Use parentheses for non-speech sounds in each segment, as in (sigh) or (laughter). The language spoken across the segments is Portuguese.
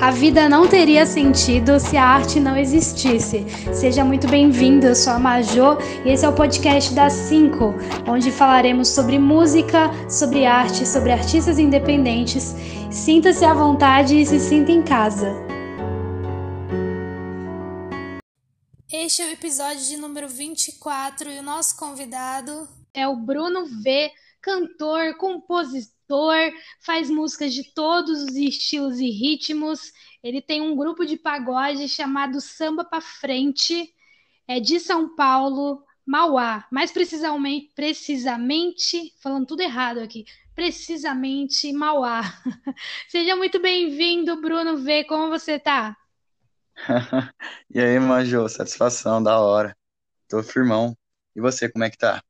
A vida não teria sentido se a arte não existisse. Seja muito bem-vindo, eu sou a Majô e esse é o podcast das 5, onde falaremos sobre música, sobre arte, sobre artistas independentes. Sinta-se à vontade e se sinta em casa. Este é o episódio de número 24 e o nosso convidado é o Bruno V, cantor, compositor faz músicas de todos os estilos e ritmos. Ele tem um grupo de pagode chamado Samba pra Frente, é de São Paulo, Mauá. Mais precisamente, precisamente, falando tudo errado aqui, precisamente Mauá. (laughs) Seja muito bem-vindo, Bruno V. Como você tá? (laughs) e aí, Majô, satisfação, da hora. Tô firmão. E você, como é que tá?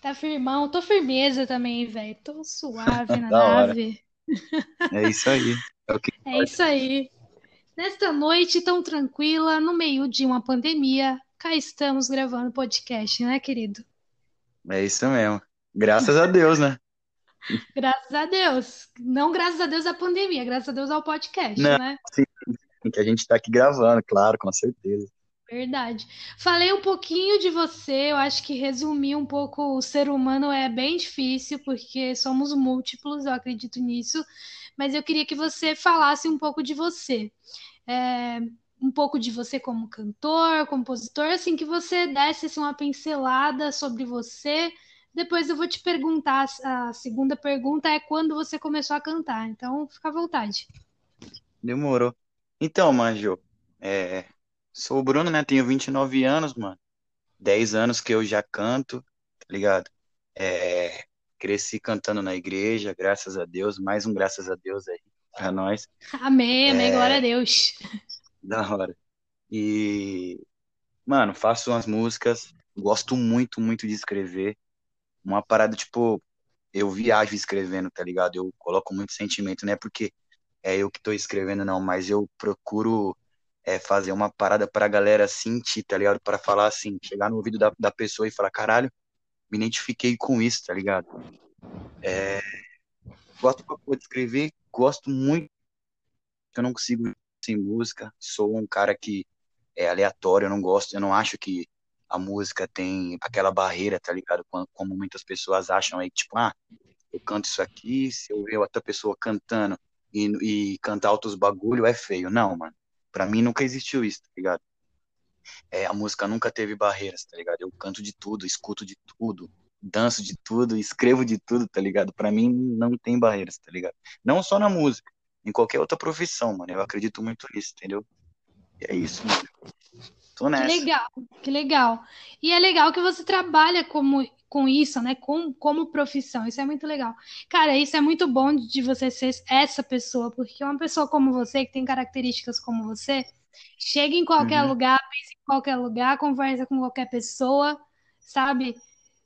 Tá firmão, tô firmeza também, velho. Tô suave (laughs) na nave. É isso aí. É, o que (laughs) é isso aí. Nesta noite tão tranquila, no meio de uma pandemia, cá estamos gravando podcast, né, querido? É isso mesmo. Graças a Deus, né? (laughs) graças a Deus. Não graças a Deus à pandemia, graças a Deus ao podcast, Não, né? Sim, que a gente tá aqui gravando, claro, com certeza. Verdade. Falei um pouquinho de você, eu acho que resumir um pouco o ser humano é bem difícil, porque somos múltiplos, eu acredito nisso, mas eu queria que você falasse um pouco de você. É, um pouco de você como cantor, compositor, assim, que você desse assim, uma pincelada sobre você. Depois eu vou te perguntar, a segunda pergunta é quando você começou a cantar, então fica à vontade. Demorou. Então, Manjo, é, Sou o Bruno, né? Tenho 29 anos, mano. 10 anos que eu já canto, tá ligado? É, cresci cantando na igreja, graças a Deus. Mais um graças a Deus aí pra nós. Amém, amém, é, glória a Deus. Da hora. E, mano, faço umas músicas, gosto muito, muito de escrever. Uma parada, tipo, eu viajo escrevendo, tá ligado? Eu coloco muito sentimento, não é porque é eu que tô escrevendo, não, mas eu procuro é fazer uma parada pra galera sentir, tá ligado? Pra falar assim, chegar no ouvido da, da pessoa e falar, caralho, me identifiquei com isso, tá ligado? É, gosto pra de escrever, gosto muito, eu não consigo sem música, sou um cara que é aleatório, eu não gosto, eu não acho que a música tem aquela barreira, tá ligado? Como muitas pessoas acham aí, tipo, ah, eu canto isso aqui, se eu ver outra pessoa cantando e, e cantar outros bagulho é feio. Não, mano. Pra mim nunca existiu isso, tá ligado? É, a música nunca teve barreiras, tá ligado? Eu canto de tudo, escuto de tudo, danço de tudo, escrevo de tudo, tá ligado? Pra mim não tem barreiras, tá ligado? Não só na música, em qualquer outra profissão, mano. Eu acredito muito nisso, entendeu? E é isso, mano. Tô nessa. Que legal, que legal. E é legal que você trabalha como, com isso, né? Com, como profissão. Isso é muito legal. Cara, isso é muito bom de você ser essa pessoa, porque uma pessoa como você, que tem características como você, chega em qualquer uhum. lugar, pensa em qualquer lugar, conversa com qualquer pessoa, sabe?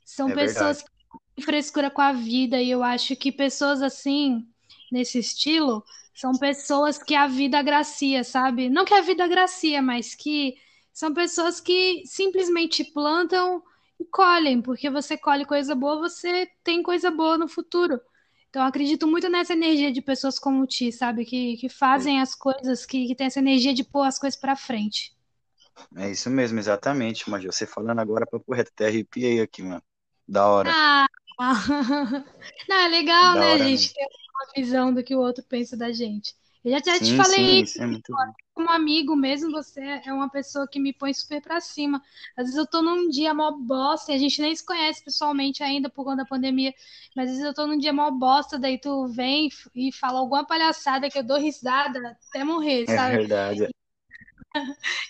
São é pessoas verdade. que têm frescura com a vida, e eu acho que pessoas assim, nesse estilo, são pessoas que a vida agracia, sabe? Não que a vida agracia, mas que são pessoas que simplesmente plantam colhem, porque você colhe coisa boa, você tem coisa boa no futuro. Então, eu acredito muito nessa energia de pessoas como o Ti, sabe? Que, que fazem as coisas, que, que tem essa energia de pôr as coisas para frente. É isso mesmo, exatamente, mas você falando agora para correto, até arrepiei aqui, mano. Da hora. Ah, (laughs) não, é legal, da né, hora, gente ter uma visão do que o outro pensa da gente. Eu já sim, te falei sim, isso. É como amigo mesmo, você é uma pessoa que me põe super pra cima. Às vezes eu tô num dia mó bosta, e a gente nem se conhece pessoalmente ainda por conta da pandemia, mas às vezes eu tô num dia mó bosta, daí tu vem e fala alguma palhaçada que eu dou risada até morrer, é sabe? É verdade.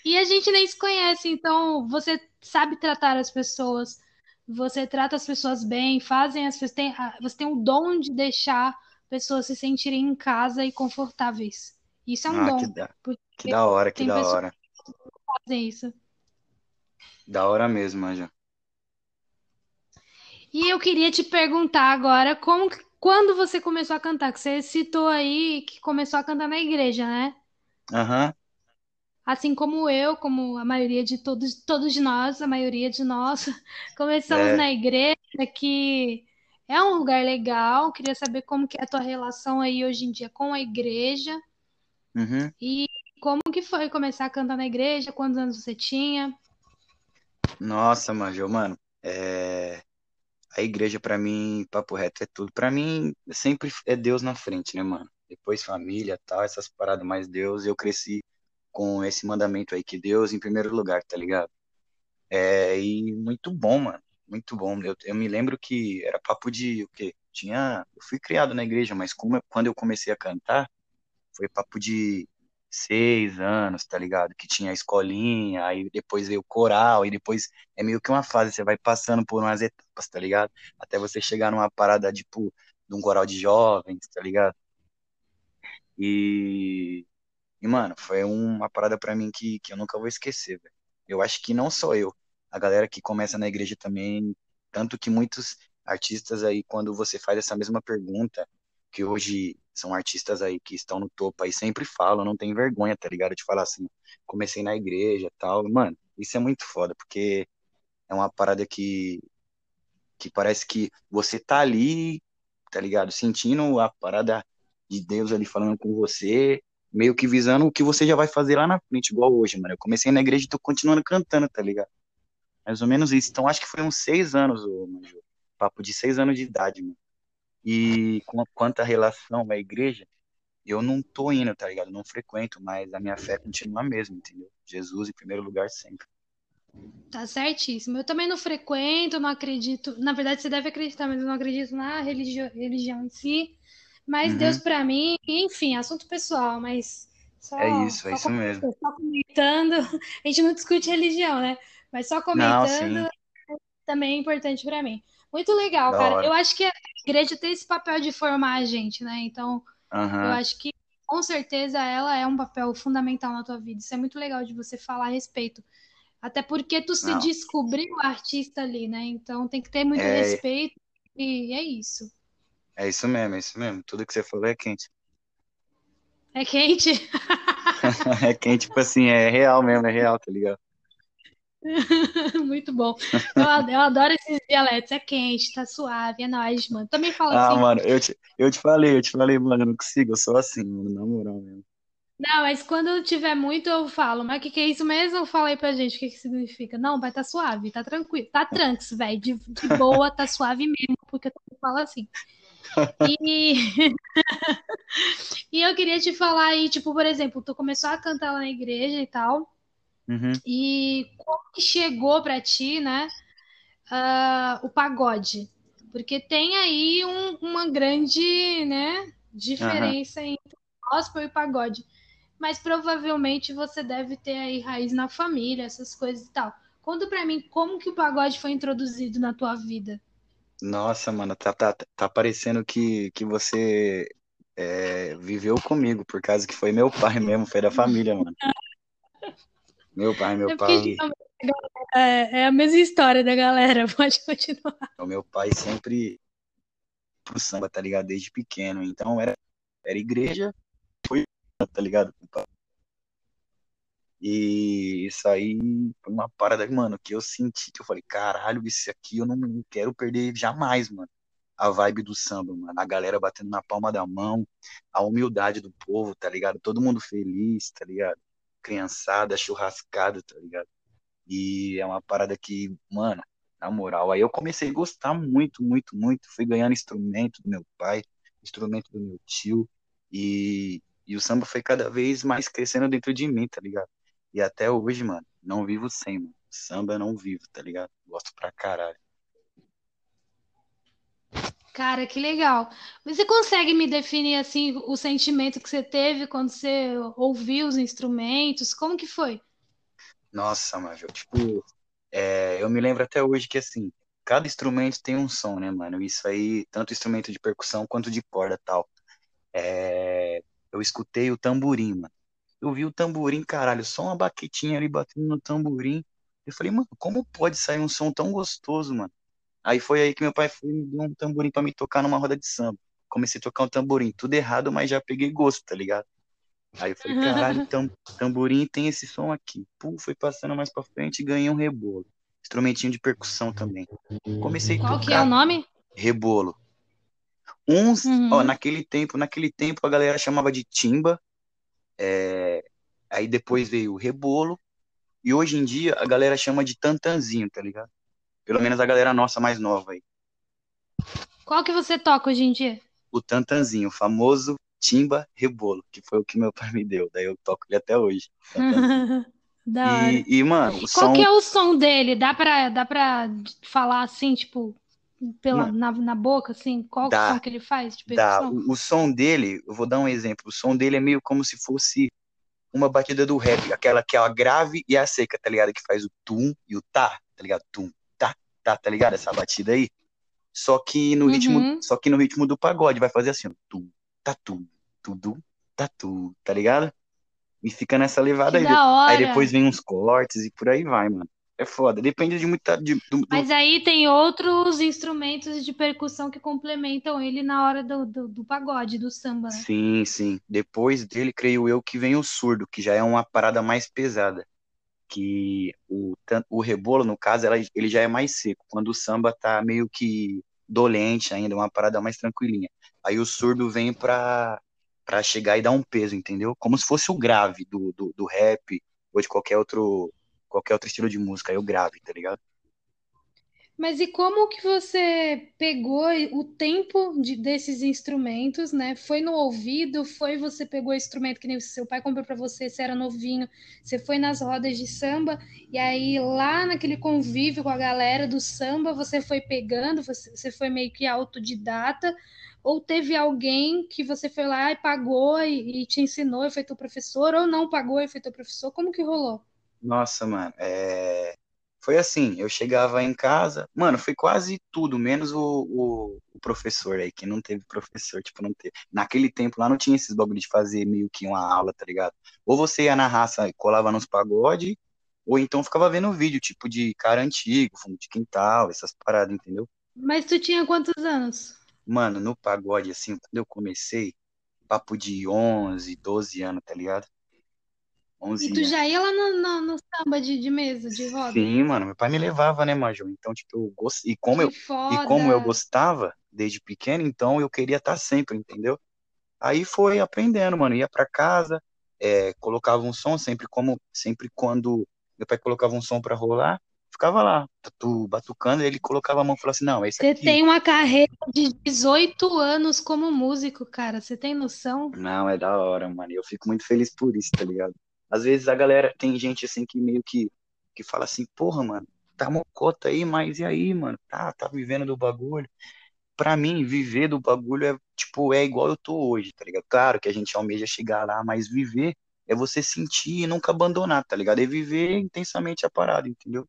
E a gente nem se conhece, então você sabe tratar as pessoas, você trata as pessoas bem, fazem as pessoas, tem, você tem o dom de deixar pessoas se sentirem em casa e confortáveis. Isso é um ah, dom. Que da, que da hora, que da hora. Que fazem isso. Da hora mesmo, Anja. E eu queria te perguntar agora, como, quando você começou a cantar? Que você citou aí que começou a cantar na igreja, né? Aham. Uhum. Assim como eu, como a maioria de todos, todos nós, a maioria de nós, (laughs) começamos é. na igreja, que é um lugar legal. Queria saber como que é a tua relação aí hoje em dia com a igreja. Uhum. E como que foi começar a cantar na igreja? Quantos anos você tinha? Nossa, Manjo, mano, é... a igreja pra mim, papo reto, é tudo. Pra mim, sempre é Deus na frente, né, mano? Depois família, tal, essas paradas, mais Deus, eu cresci com esse mandamento aí, que Deus em primeiro lugar, tá ligado? É, e muito bom, mano, muito bom. Eu, eu me lembro que era papo de, o quê? Tinha, eu fui criado na igreja, mas como, quando eu comecei a cantar, foi papo de seis anos, tá ligado? Que tinha a escolinha, aí depois veio o coral, e depois é meio que uma fase, você vai passando por umas etapas, tá ligado? Até você chegar numa parada, tipo, de um coral de jovens, tá ligado? E, e mano, foi uma parada pra mim que, que eu nunca vou esquecer, velho. Eu acho que não só eu, a galera que começa na igreja também, tanto que muitos artistas aí, quando você faz essa mesma pergunta, que hoje são artistas aí que estão no topo aí, sempre falam, não tem vergonha, tá ligado? De falar assim, comecei na igreja tal. Mano, isso é muito foda, porque é uma parada que, que parece que você tá ali, tá ligado? Sentindo a parada de Deus ali falando com você, meio que visando o que você já vai fazer lá na frente, igual hoje, mano. Eu comecei na igreja e tô continuando cantando, tá ligado? Mais ou menos isso. Então acho que foi uns seis anos, ô, Manjo. Papo de seis anos de idade, mano. E com- quanto à relação à igreja, eu não tô indo, tá ligado? Eu não frequento, mas a minha fé continua a mesma, entendeu? Jesus em primeiro lugar sempre. Tá certíssimo. Eu também não frequento, não acredito. Na verdade, você deve acreditar, mas eu não acredito na religio- religião em si. Mas Deus Uhum. pra mim, enfim, assunto pessoal, mas É só, isso, é só, isso mesmo. só comentando. (laughs) A gente não discute religião, né? Mas só Não, comentando sim, também é importante pra mim. Muito legal, da cara. Eu hora. acho que a igreja tem esse papel de formar a gente, né? Então, eu Aham. acho que com certeza ela é um papel fundamental na tua vida. Isso é muito legal de você falar a respeito. Até porque tu se Não, descobriu artista ali, né? Então tem que ter muito é, respeito e é isso. é isso mesmo, é isso mesmo. Tudo que você falou é quente. É quente? (laughs) É quente, tipo assim, é real mesmo, é real, tá ligado? (laughs) Muito bom. Eu, eu adoro esses dialetos. É quente, tá suave, é nóis, mano. Também falo Ah, assim. mano, eu te, eu te falei, eu te falei, mano, eu não consigo, eu sou assim, mano, na moral mesmo. Não, mas quando tiver muito, eu falo. Mas o que, que é isso mesmo? Fala aí pra gente o que, que significa. Não, vai tá suave, tá tranquilo. Tá tranks, velho. De, de boa, tá suave mesmo, porque eu falo assim. E, (laughs) e eu queria te falar aí, tipo, por exemplo, tu começou a cantar lá na igreja e tal. Uhum, E como que chegou pra ti, né, ah, o pagode? Porque tem aí um- uma grande, né, diferença entre gospel e pagode. Mas provavelmente você deve ter aí raiz na família, essas coisas e tal. Conta pra mim como que o pagode foi introduzido na tua vida. Nossa, mano, tá, tá, tá parecendo que, que você é, viveu comigo, por causa que foi meu pai mesmo, foi da família, mano. (laughs) Meu pai, meu É pai, é, é a mesma história da galera. (laughs) Pode continuar. o meu pai sempre pro samba, tá ligado? Desde pequeno. Então era, era igreja, foi, tá ligado? E isso aí foi uma parada, mano, que eu senti, que eu falei, caralho, isso aqui eu não quero perder jamais, mano. A vibe do samba, mano. A galera batendo na palma da mão, a humildade do povo, tá ligado? Todo mundo feliz, tá ligado? Criançada, churrascada, tá ligado? E é uma parada que, mano, na moral, aí eu comecei a gostar muito, muito, muito. Fui ganhando instrumento do meu pai, instrumento do meu tio, e, e o samba foi cada vez mais crescendo dentro de mim, tá ligado? E até hoje, mano, não vivo sem, mano. Samba não vivo, tá ligado? Gosto pra caralho. Cara, que legal. Você consegue me definir assim o sentimento que você teve quando você ouviu os instrumentos? Como que foi? Nossa, mano, eu, tipo, é, eu me lembro até hoje que, assim, cada instrumento tem um som, né, mano? Isso aí, tanto instrumento de percussão quanto de corda tal. É, eu escutei o tamborim, mano. Eu vi o tamborim, caralho, só uma baquetinha ali batendo no tamborim. Eu falei, mano, como pode sair um som tão gostoso, mano? Aí foi aí que meu pai foi, me deu um tamborim pra me tocar numa roda de samba. Comecei a tocar um tamborim, tudo errado, mas já peguei gosto, tá ligado? Aí eu falei, caralho, tam, (laughs) tamborim tem esse som aqui. Pô, foi passando mais pra frente e ganhei um rebolo. Instrumentinho de percussão também. Comecei a Qual que é o tocar nome? rebolo. Uns, ó, Uhum. naquele tempo, naquele tempo a galera chamava de timba, É, aí depois veio o rebolo, e hoje em dia a galera chama de tantanzinho, tá ligado? Pelo menos a galera nossa mais nova aí. Qual que você toca hoje em dia? O tantanzinho, o famoso timba rebolo, que foi o que meu (laughs) pai me deu. Daí eu toco ele até hoje. (laughs) Da hora. E, e, mano, o Qual som. que é o som dele? Dá pra, dá pra falar assim, tipo, pela, Mano, na, na boca, assim? Qual que é o som dá, que ele faz de dá. O, o som dele, eu vou dar um exemplo. O som dele é meio como se fosse uma batida do rap, aquela que é a grave e a seca, tá ligado? Que faz o tum e o tá, tá ligado? Tum, tá, tá, tá ligado? Essa batida aí. Só que no ritmo, Uhum. só que no ritmo do pagode vai fazer assim, ó, tum, tá, tum, tudo, tá, tu, tá ligado? E fica nessa levada Que aí. da Aí depois vem uns cortes e por aí vai, mano. É foda. Depende de muita. de- do- Mas aí tem outros instrumentos de percussão que complementam ele na hora do, do, do pagode, do samba, né? Sim, sim. Depois dele, creio eu, que vem o surdo, que já é uma parada mais pesada. Que o, o rebolo, no caso, ela- ele já é mais seco. Quando o samba tá meio que dolente ainda, uma parada mais tranquilinha. Aí o surdo vem pra, pra chegar e dar um peso, entendeu? Como se fosse o grave do, do, do rap ou de qualquer outro, qualquer outro estilo de música. Aí o grave, tá ligado? Mas e como que você pegou o tempo de- desses instrumentos, né? Foi no ouvido? Foi você pegou o instrumento que nem seu pai comprou para você, você era novinho, você foi nas rodas de samba e aí lá naquele convívio com a galera do samba, você foi pegando, você, você foi meio que autodidata? Ou teve alguém que você foi lá e pagou e, e te ensinou e foi teu professor? Ou não pagou e foi teu professor? Como que rolou? Nossa, mano, é... foi assim, eu chegava em casa, mano, foi quase tudo, menos o, o, o professor aí, que não teve professor, tipo, não teve. Naquele tempo lá não tinha esses bagulho de fazer meio que uma aula, tá ligado? Ou você ia na raça e colava nos pagode, ou então ficava vendo vídeo, tipo, de cara antigo, fundo de quintal, essas paradas, entendeu? Mas tu tinha quantos anos? Mano, no pagode, assim, quando eu comecei, papo de 11, 12 anos, tá ligado? E 11 tu já ia lá no, no, no samba de, de mesa, de roda? Sim, mano, meu pai me levava, né, Maju? Então, tipo, eu gost... e como Que eu e como eu gostava desde pequeno, então eu queria estar sempre, entendeu? Aí foi aprendendo, mano, ia pra casa, é, colocava um som sempre como sempre quando meu pai colocava um som pra rolar, ficava lá, tatu, batucando, e ele colocava a mão e falava assim: "Não, é isso Você aqui". tem uma carreira de 18 anos como músico, cara. Você tem noção? Não, é da hora, mano. E eu fico muito feliz por isso, tá ligado? Às vezes a galera tem gente assim que meio que que fala assim: "Porra, mano, tá mocota aí, mas e aí, mano? Tá, tá vivendo do bagulho?" Pra mim, viver do bagulho é, tipo, é igual eu tô hoje, tá ligado? Claro que a gente almeja chegar lá, mas viver é você sentir e nunca abandonar, tá ligado? É viver intensamente a parada, entendeu?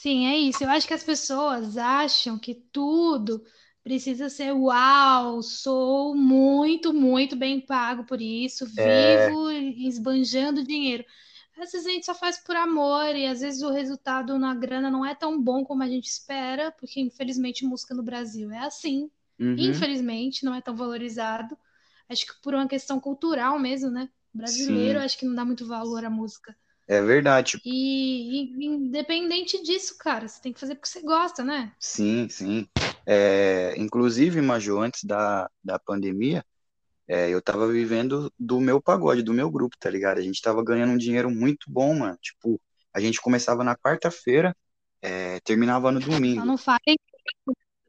Sim, é isso. Eu acho que as pessoas acham que tudo precisa ser uau, sou muito, muito bem pago por isso, É, vivo esbanjando dinheiro. Às vezes a gente só faz por amor e às vezes o resultado na grana não é tão bom como a gente espera, porque infelizmente música no Brasil é assim. uhum, Infelizmente não é tão valorizado. Acho que por uma questão cultural mesmo, né? Brasileiro, sim, acho que não dá muito valor à música. é verdade, E, e independente disso, cara, você tem que fazer porque você gosta, né? sim, sim. É, inclusive, Maju, antes da, da pandemia, é, eu tava vivendo do meu pagode, do meu grupo, tá ligado? A gente tava ganhando um dinheiro muito bom, mano. Tipo, a gente começava na quarta-feira, é, terminava no Só domingo. não fala,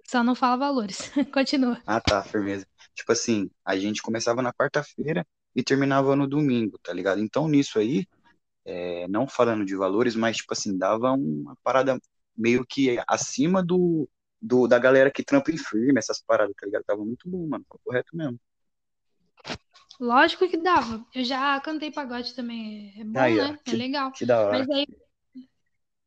só não fala valores. (laughs) Continua. Ah, tá, firmeza. Tipo assim, a gente começava na quarta-feira e terminava no domingo, tá ligado? Então, nisso aí, é, não falando de valores, mas, tipo assim, dava uma parada meio que acima do, do da galera que trampa em firme, essas paradas, tá ligado? Tava muito bom, mano, correto mesmo. Lógico que dava. Eu já cantei pagode também. É bom, Aí, né? É que, legal. que da Mas hora. aí,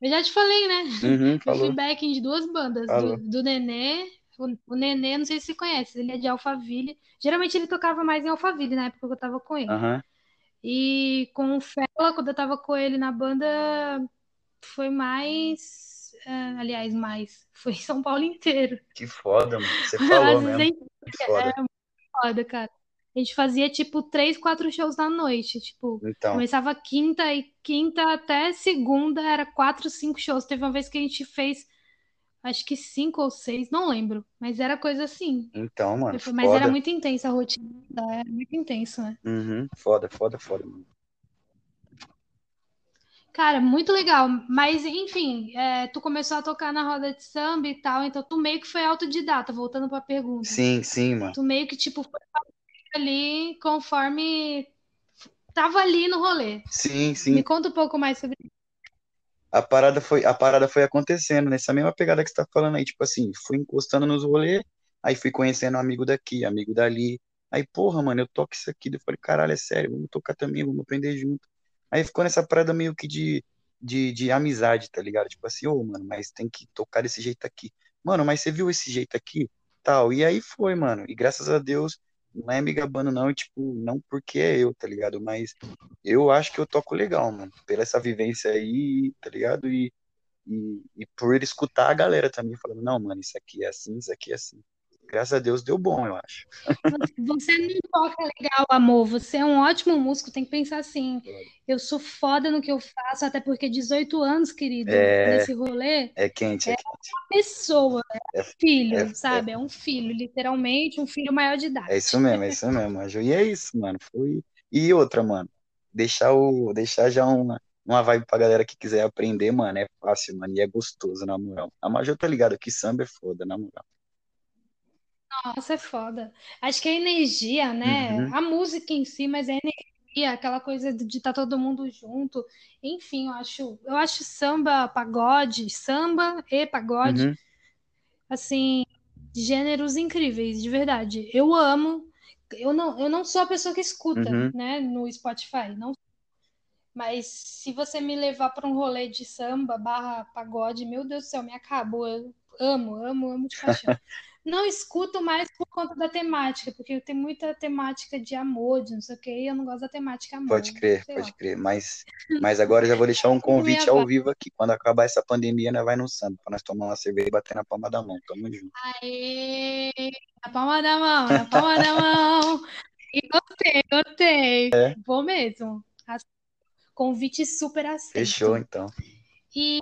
eu já te falei, né? Uhum, (laughs) fui falou, backing de duas bandas. Do, falou. do Nenê. O, o Nenê, não sei se você conhece, ele é de Alphaville. Geralmente ele tocava mais em Alphaville na época que eu tava com ele. Aham, E com o Fela, quando eu tava com ele na banda, foi mais. Ah, aliás, mais. Foi São Paulo inteiro. que foda, mano. Você (laughs) falou mesmo. gente Que foda. foda, cara. A gente fazia tipo três, quatro shows na noite. Tipo, Então, começava quinta e quinta até segunda era quatro, cinco shows. Teve uma vez que a gente fez acho que cinco ou seis, não lembro, mas era coisa assim. Então, mano, Mas era foda. muito intensa a rotina, era muito intenso, né? Uhum, foda, foda, foda, mano. Cara, muito legal. Mas, enfim, é, tu começou a tocar na roda de samba e tal, então tu meio que foi autodidata, voltando pra pergunta. Sim, sim, mano. Tu meio que, tipo, foi ali conforme tava ali no rolê. Sim, Me sim. conta um pouco mais sobre isso. A parada foi, a parada foi acontecendo nessa mesma pegada que você tá falando aí, tipo assim, fui encostando nos rolês, aí fui conhecendo um amigo daqui, amigo dali. Aí, porra, mano, eu toco isso aqui. Eu falei, caralho, é sério, vamos tocar também, vamos aprender junto. Aí ficou nessa parada meio que de, de, de amizade, tá ligado? Tipo assim, ô, mano, mas tem que tocar desse jeito aqui. Mano, mas você viu esse jeito aqui? Tal. E aí foi, mano. E graças a Deus, não é me gabando, não, e, tipo, não porque é eu, tá ligado? Mas eu acho que eu toco legal, mano. Pela essa vivência aí, tá ligado? E, e, e por escutar a galera também falando, não, mano, isso aqui é assim, isso aqui é assim. Graças a Deus deu bom, eu acho. Você não toca legal, amor. Você é um ótimo músico. Tem que pensar assim. Eu sou foda no que eu faço, até porque 18 anos, querido, É, nesse rolê, é quente, é é quente. uma pessoa, é É, um filho, é, sabe? É um filho, literalmente, um filho maior de é idade. isso mesmo, é isso mesmo, Anjo. E é isso, mano. Foi. E outra, mano. Deixar o, deixar já uma, uma vibe pra galera que quiser aprender, mano. É fácil, mano. E é gostoso, na moral. A Major tá ligado que samba é foda, na moral. Nossa, é foda. Acho que a energia, né? Uhum, A música em si, mas a energia, aquela coisa de estar todo mundo junto. Enfim, eu acho, eu acho samba, pagode, samba e pagode, uhum, assim, gêneros incríveis, de verdade. Eu amo. Eu não, eu não sou a pessoa que escuta, uhum. né, no Spotify, não. Mas se você me levar para um rolê de samba barra pagode, meu Deus do céu, me acabou. Eu amo, amo, amo de paixão. (laughs) Não escuto mais por conta da temática, porque tem muita temática de amor, de não sei o quê, e eu não gosto da temática Pode amor, crer, sei pode lá. crer. Mas, mas agora eu já vou deixar um (laughs) convite ao vivo aqui. Quando acabar essa pandemia, nós vai no samba, pra nós tomar uma cerveja e bater na palma da mão. Tamo junto. Aê! Na palma da mão, na palma da mão. E gostei, gostei. É, Vou mesmo. Convite super fechou aceito. então. E,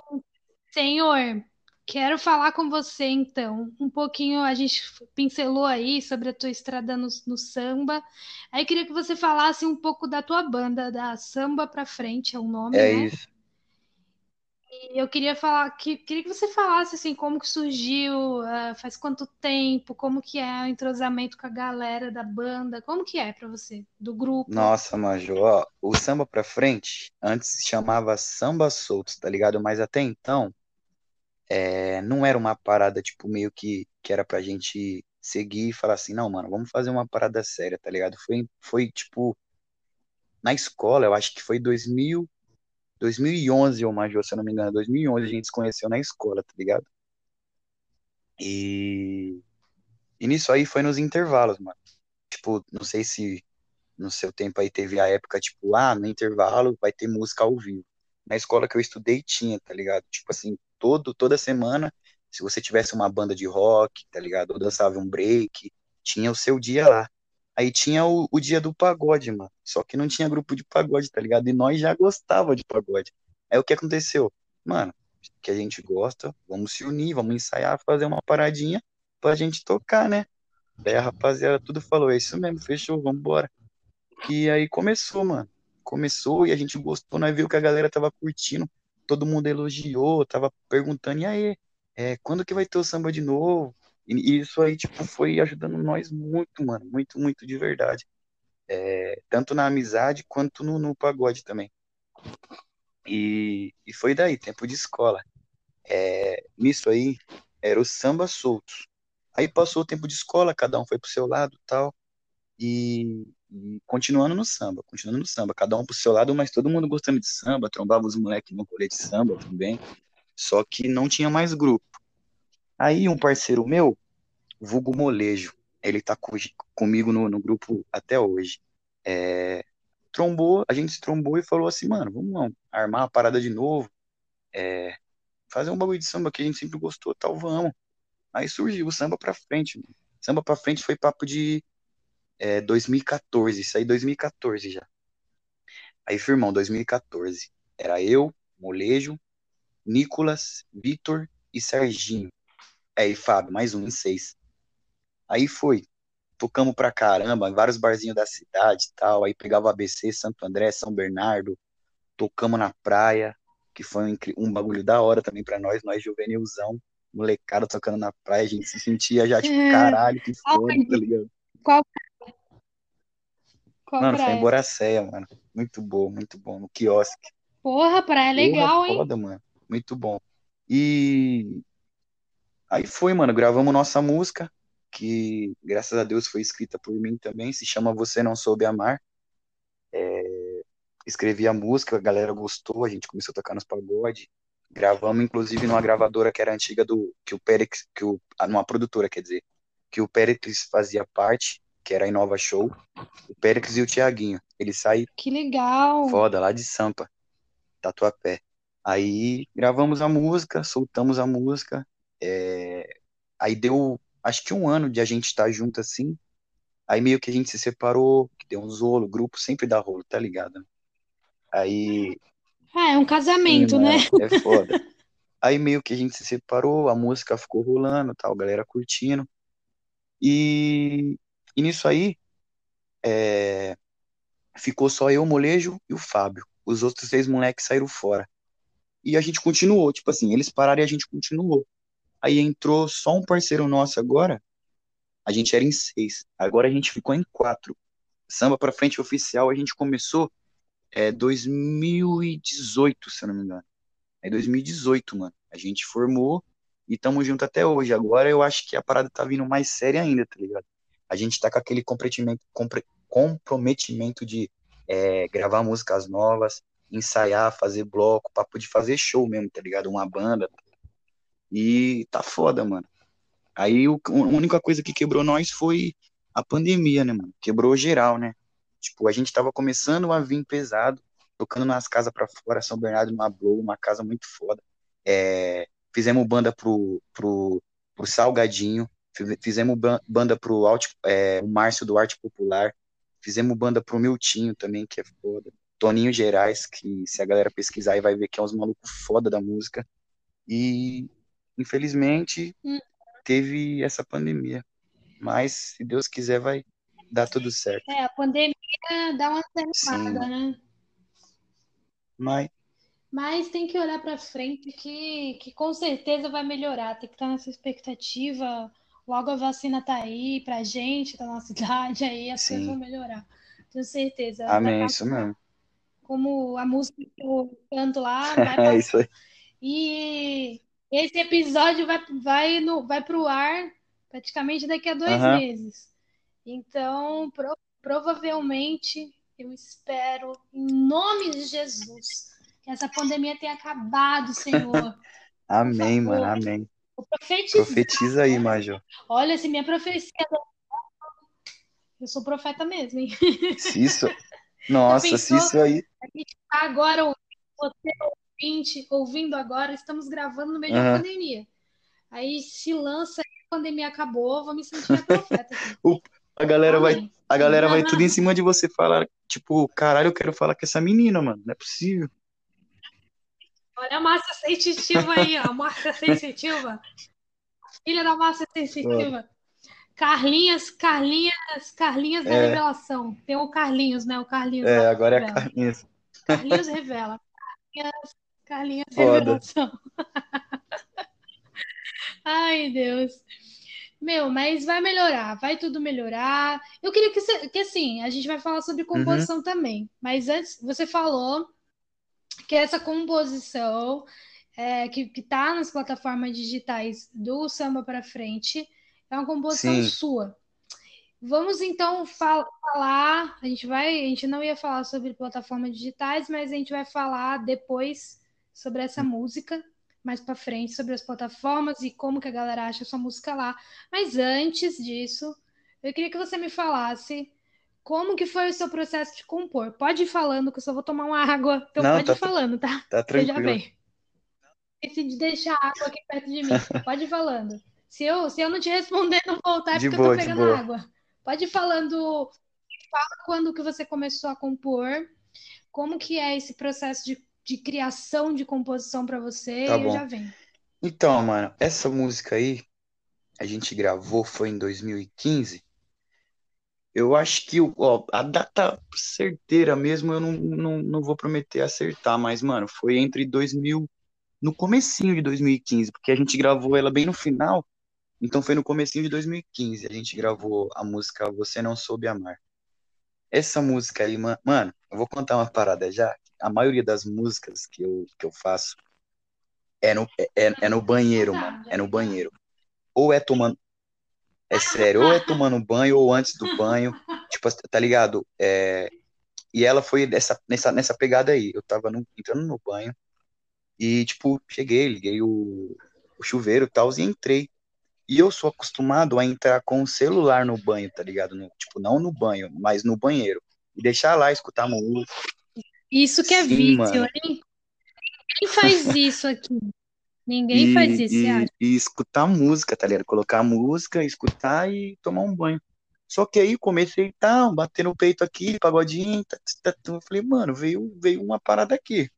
senhor, quero falar com você então. Um pouquinho, a gente pincelou aí sobre a tua estrada no, no samba. Aí queria que você falasse um pouco da tua banda, da Samba Pra Frente, é o nome, É né? isso. E eu queria falar que queria que você falasse assim como que surgiu, ah, faz quanto tempo, como que é o entrosamento com a galera da banda, como que é pra você, do grupo? Nossa, Manjo, ó, o samba pra frente antes se chamava samba soltos, tá ligado? Mas até então, é, não era uma parada, tipo, meio que, que era pra gente seguir e falar assim, não, mano, vamos fazer uma parada séria, tá ligado? Foi, foi tipo, na escola, eu acho que foi 2000, 2011, ô Major, se eu não me engano, 2011 a gente se conheceu na escola, tá ligado? E, e nisso aí foi nos intervalos, mano. Tipo, não sei se no seu tempo aí teve a época, tipo, ah, no intervalo vai ter música ao vivo. Na escola que eu estudei tinha, tá ligado? Tipo assim, todo, toda semana, se você tivesse uma banda de rock, tá ligado? Ou dançava um break, tinha o seu dia lá. Aí tinha o, o dia do pagode, mano. Só que não tinha grupo de pagode, tá ligado? E nós já gostava de pagode. Aí o que aconteceu? Mano, que a gente gosta, vamos se unir, vamos ensaiar, fazer uma paradinha pra gente tocar, né? Daí a rapaziada tudo falou, é isso mesmo, fechou, vambora. E aí começou, mano. Começou e a gente gostou, nós viu que a galera tava curtindo, todo mundo elogiou, tava perguntando, e aí, é, quando que vai ter o samba de novo? E, isso aí, tipo, foi ajudando nós muito, mano, muito, muito de verdade. É, tanto na amizade quanto no, no pagode também. E, e foi daí, tempo de escola. É, nisso aí, era o samba soltos. Aí passou o tempo de escola, cada um foi pro seu lado, tal. E, e continuando no samba, continuando no samba, cada um pro seu lado, mas todo mundo gostando de samba, trombava os moleques no rolê de samba também, só que não tinha mais grupo. Aí um parceiro meu, vulgo Molejo, ele tá co- comigo no, no grupo até hoje. É, trombou, a gente se trombou e falou assim, mano, vamos armar a parada de novo, é, fazer um bagulho de samba que a gente sempre gostou, tal, vamos. Aí surgiu o samba pra frente, mano. Samba pra frente foi papo de é, 2014, isso aí 2014 já. Aí, firmão, 2014. Era eu, Molejo, Nicolas, Vitor e Serginho. É, e Fábio, mais um, em seis. Aí foi. Tocamos pra caramba, em vários barzinhos da cidade e tal. Aí pegava o ABC, Santo André, São Bernardo. Tocamos na praia, que foi um, um bagulho da hora também pra nós, nós juvenilzão, molecada tocando na praia, a gente se sentia já tipo, É. caralho, que foda, tá ligado? Qual, qual Mano, foi praia? em Boracéia, mano. Muito bom, muito bom. No quiosque. Porra, praia legal, Porra, hein? foda, mano. Muito bom. E aí foi, mano, gravamos nossa música, que graças a Deus foi escrita por mim também, se chama Você Não Soube Amar. É, escrevi a música, a galera gostou, a gente começou a tocar nos pagode. Gravamos, inclusive, numa gravadora que era antiga do que o Périx, que o, numa produtora, quer dizer, que o Péricles fazia parte, que era a Inova Show. O Péricles e o Tiaguinho. Eles saíram Que legal. Foda, lá de Sampa, Tatuapé. Aí gravamos a música, soltamos a música. é, Aí deu, acho que um ano de a gente estar junto assim. Aí meio que a gente se separou, que deu uns rolo, o grupo sempre dá rolo, tá ligado? Aí, Ah, é um sim, casamento, né? mano, é foda. (laughs) Aí meio que a gente se separou, a música ficou rolando, tal, a galera curtindo. E, e nisso aí, é, ficou só eu, o Molejo e o Fábio. Os outros três moleques saíram fora. E a gente continuou, tipo assim, eles pararam e a gente continuou. Aí entrou só um parceiro nosso agora, a gente era em seis. Agora a gente ficou em quatro. Samba pra frente oficial, a gente começou é 2018, se eu não me engano. É 2018, mano. A gente formou e tamo junto até hoje. Agora eu acho que a parada tá vindo mais séria ainda, tá ligado? A gente tá com aquele comprometimento, comprometimento de é, gravar músicas novas, ensaiar, fazer bloco, papo de fazer show mesmo, tá ligado? Uma banda. E tá foda, mano. Aí o- a única coisa que quebrou nós foi a pandemia, né, mano? Quebrou geral, né? Tipo, a gente tava começando a vir pesado, tocando nas casas pra fora, São Bernardo numa Blow, uma casa muito foda. É, fizemos banda pro, pro, pro Salgadinho, fizemos ban- banda pro Arte, é, o Márcio do Arte Popular, fizemos banda pro Miltinho também, que é foda. Toninho Gerais, que se a galera pesquisar aí vai ver que é uns malucos foda da música. E, infelizmente, Hum. teve essa pandemia. Mas, se Deus quiser, vai dar tudo certo. É, a pandemia dá uma desanimada, né? Mas, Mas tem que olhar pra frente que, que com certeza vai melhorar. Tem que estar nessa expectativa. Logo a vacina tá aí pra gente, da nossa (laughs) idade, aí as coisas vão melhorar. Tenho certeza. Amém, isso mesmo. Como a música que eu canto lá, (laughs) vai É isso aí. E esse episódio vai, vai, no, vai pro ar praticamente daqui a dois meses. Então, pro- provavelmente, eu espero, em nome de Jesus, que essa pandemia tenha acabado, Senhor. (laughs) Amém, mano, amém. Profetizar. Profetiza aí, Major. Olha, se minha profecia. Eu sou profeta mesmo, hein? Se isso. (laughs) Nossa, se pensou? isso aí. A gente tá agora, ouvindo, você ouvinte, ouvindo agora, estamos gravando no meio uma Aham. pandemia. Aí se lança, a pandemia acabou, vou me sentir profeta (laughs) A galera vai, Amém. a galera vai tudo em cima de você falar, tipo, caralho, eu quero falar com essa menina, mano. Não é possível. Olha a massa sensitiva aí, ó. Massa (laughs) sensitiva. Filha da massa sensitiva. Carlinhas, Carlinhas, Carlinhas da É. revelação. Tem o Carlinhos, né? O Carlinhos É, da agora é a revela. Carlinhos. Carlinhos revela. Carlinhos, Carlinhos Foda. revelação. (laughs) Ai, Deus. Meu, mas vai melhorar, vai tudo melhorar. Eu queria que, que assim, a gente vai falar sobre composição também. Mas antes, você falou que essa composição é, que, que tá nas plataformas digitais do Samba pra Frente é uma composição Sim. sua. Vamos então fal- falar. A gente vai, a gente não ia falar sobre plataformas digitais, mas a gente vai falar depois sobre essa música, mais pra frente, sobre as plataformas e como que a galera acha a sua música lá. Mas antes disso, eu queria que você me falasse como que foi o seu processo de compor. Pode ir falando, que eu só vou tomar uma água. Então Não, pode tá ir falando, tá? Tá (laughs) tranquilo. Esqueci de deixar a água aqui perto de mim. (laughs) Pode ir falando. Se eu, se eu não te responder, não voltar, é De porque eu boa, tô de pegando água. Pode ir falando. Fala quando que você começou a compor. Como que é esse processo de, de criação de composição pra você? Tá eu bom. já venho. Então, mano, essa música aí, a gente gravou foi em 2015. Eu acho que ó, a data certeira mesmo eu não, não, não vou prometer acertar, mas, mano, foi entre 2000, no comecinho de 2015, porque a gente gravou ela bem no final, então foi no comecinho de 2015, a gente gravou a música Você Não Soube Amar. Essa música aí, mano, eu vou contar uma parada já. A maioria das músicas que eu, que eu faço é no, é, é no banheiro, mano. É no banheiro. Ou é tomando. É sério, ou é tomando banho ou antes do banho. Tipo, tá ligado? É... E ela foi dessa, nessa, nessa pegada aí. Eu tava no, entrando no banho e, tipo, cheguei, liguei o, o chuveiro e tal, e entrei. E eu sou acostumado a entrar com o celular no banho, tá ligado? No, tipo, não no banho, mas no banheiro. E deixar lá, escutar música. Isso que é Sim, vício, mano. hein? Quem faz isso aqui? Ninguém e, faz isso, e, e, escutar música, tá ligado? Colocar música, escutar e tomar um banho. Só que aí comecei, tá, bater no peito aqui, pagodinho, tá, tá, tá, eu falei, mano, veio, veio uma parada aqui.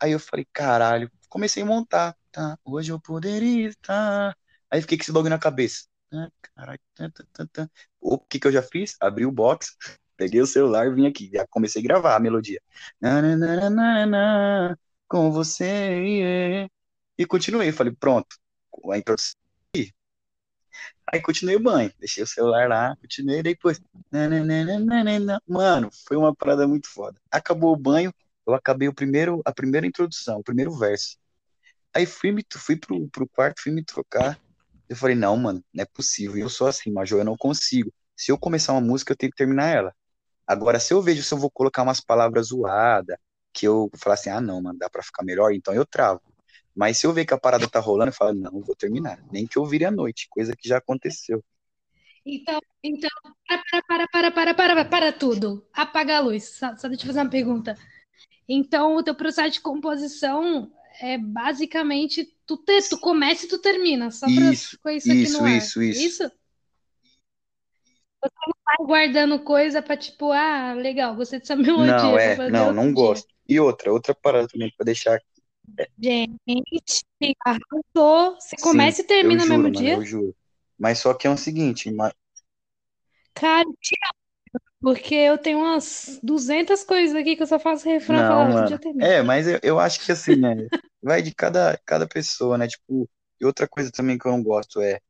Aí eu falei, caralho, comecei a montar, tá, hoje eu poderia estar. Aí fiquei com esse bagulho na cabeça. Ah, caralho, tá, tá, tá, tá. O que que eu já fiz? Abri o box, peguei o celular e vim aqui, já comecei a gravar a melodia. Na, na, na, na, na, com você. Yeah. E continuei, falei, pronto, a introdução. Aí continuei o banho, deixei o celular lá, continuei, depois. Mano, foi uma parada muito foda. Acabou o banho, eu acabei o primeiro, a primeira introdução, o primeiro verso. Aí fui, me, fui pro, pro quarto, fui me trocar. Eu falei, não, mano, não é possível. Eu sou assim, Major, eu não consigo. Se eu começar uma música, eu tenho que terminar ela. Agora, se eu vejo se eu vou colocar umas palavras zoadas, que eu falar assim, ah, não, mano, dá pra ficar melhor, então eu travo. Mas se eu ver que a parada tá rolando, eu falo, não, vou terminar. Nem que eu vire à noite, coisa que já aconteceu. Então, então, para, para, para, para, para, para, para tudo. Apaga a luz. Só, só deixa eu fazer uma pergunta. Então, o teu processo de composição é basicamente tu, te, tu começa e tu termina, só para isso, isso aqui isso. Isso, isso, isso. Você vai guardando coisa para tipo, ah, legal, gostei dessa (laughs) melodia. Não, é, não, não gosto. E outra, outra parada também para deixar. Gente, arrasou. Você começa Sim, e termina no mesmo mano, dia? Eu juro. Mas só que é o seguinte, mas... Cara, te porque eu tenho umas 200 coisas aqui que eu só faço refrão não, falar, mano. É, mas eu, eu acho que assim, né? Vai de cada, cada pessoa, né? Tipo, e outra coisa também que eu não gosto é,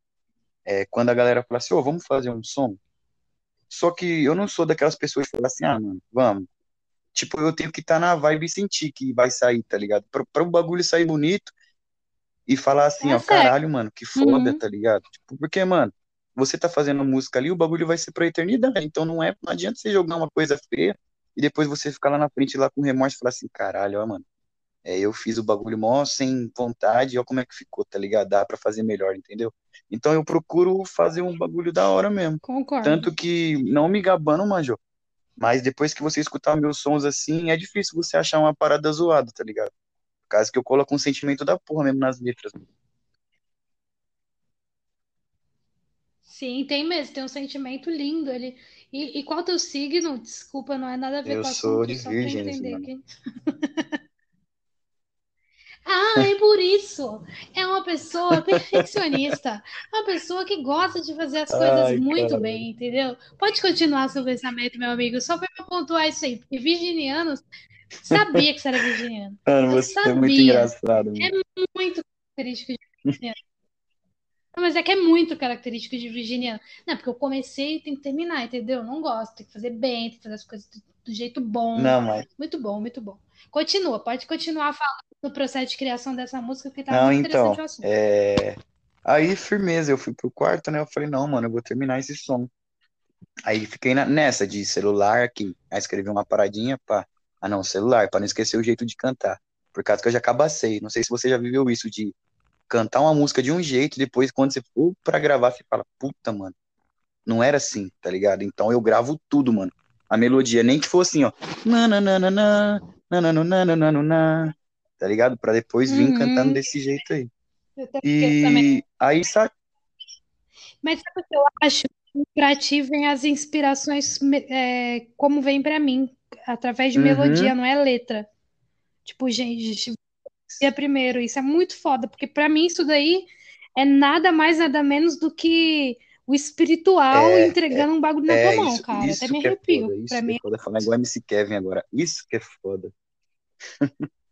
é quando a galera fala assim, ô, oh, vamos fazer um som. Só que eu não sou daquelas pessoas que falam assim, ah, mano, vamos tipo, eu tenho que estar tá na vibe e sentir que vai sair, tá ligado? Pra, pra o bagulho sair bonito e falar assim, é ó, certo. caralho, mano, que foda, uhum. tá ligado? Tipo, porque, mano, você tá fazendo música ali, o bagulho vai ser pra eternidade. Então não é, não adianta você jogar uma coisa feia e depois você ficar lá na frente lá com remorso e falar assim, caralho, ó, mano, é, eu fiz o bagulho mó sem vontade, ó como é que ficou, tá ligado? Dá pra fazer melhor, entendeu? Então eu procuro fazer um bagulho da hora mesmo. Concordo. Tanto que, não me gabando, Major, mas depois que você escutar meus sons assim, é difícil você achar uma parada zoada, tá ligado? Por causa que eu coloco um sentimento da porra mesmo nas letras. Sim, tem mesmo, tem um sentimento lindo ali. E, e qual teu signo? Desculpa, não é nada a ver eu com a sou de virgem. (laughs) Ah, é por isso. É uma pessoa perfeccionista. Uma pessoa que gosta de fazer as coisas Ai, muito cara. bem, entendeu? Pode continuar seu pensamento, meu amigo. Só para pontuar isso aí. Porque virginianos sabia que você era virginiano. Mano, (laughs) você sabia. é muito engraçado. É muito característico de virginiano. Não, mas é que é muito característico de virginiano. Não, porque eu comecei e tem que terminar, entendeu? Eu não gosto. Tem que fazer bem, tem que fazer as coisas do, do jeito bom. Não, mas... Muito bom, muito bom. Continua, pode continuar falando do processo de criação dessa música, que tá não, muito então, interessante o assunto. É... Aí, firmeza, eu fui pro quarto, né? Eu falei, não, mano, eu vou terminar esse som. Aí fiquei na, nessa de celular aqui. Aí escrevi uma paradinha pra. Ah, não, celular, pra não esquecer o jeito de cantar. Por causa que eu já cabacei. Não sei se você já viveu isso de cantar uma música de um jeito, depois quando você for pra gravar, você fala, puta, mano, não era assim, tá ligado? Então eu gravo tudo, mano. A melodia, nem que fosse assim, ó. Nananana, nananana, tá ligado? Pra depois vir uhum. cantando desse jeito aí. E aí, sabe? Mas sabe o que eu acho? Pra ti vem as inspirações é, como vem pra mim, através de uhum. melodia, não é letra. Tipo, gente, é primeiro, isso é muito foda, porque pra mim isso daí é nada mais, nada menos do que o espiritual É, entregando um bagulho na tua é mão, isso, cara. Até isso me que é arrepio. foda, Pra isso que é mim, foda. Falar igual MC Kevin agora. Isso que é foda. (laughs)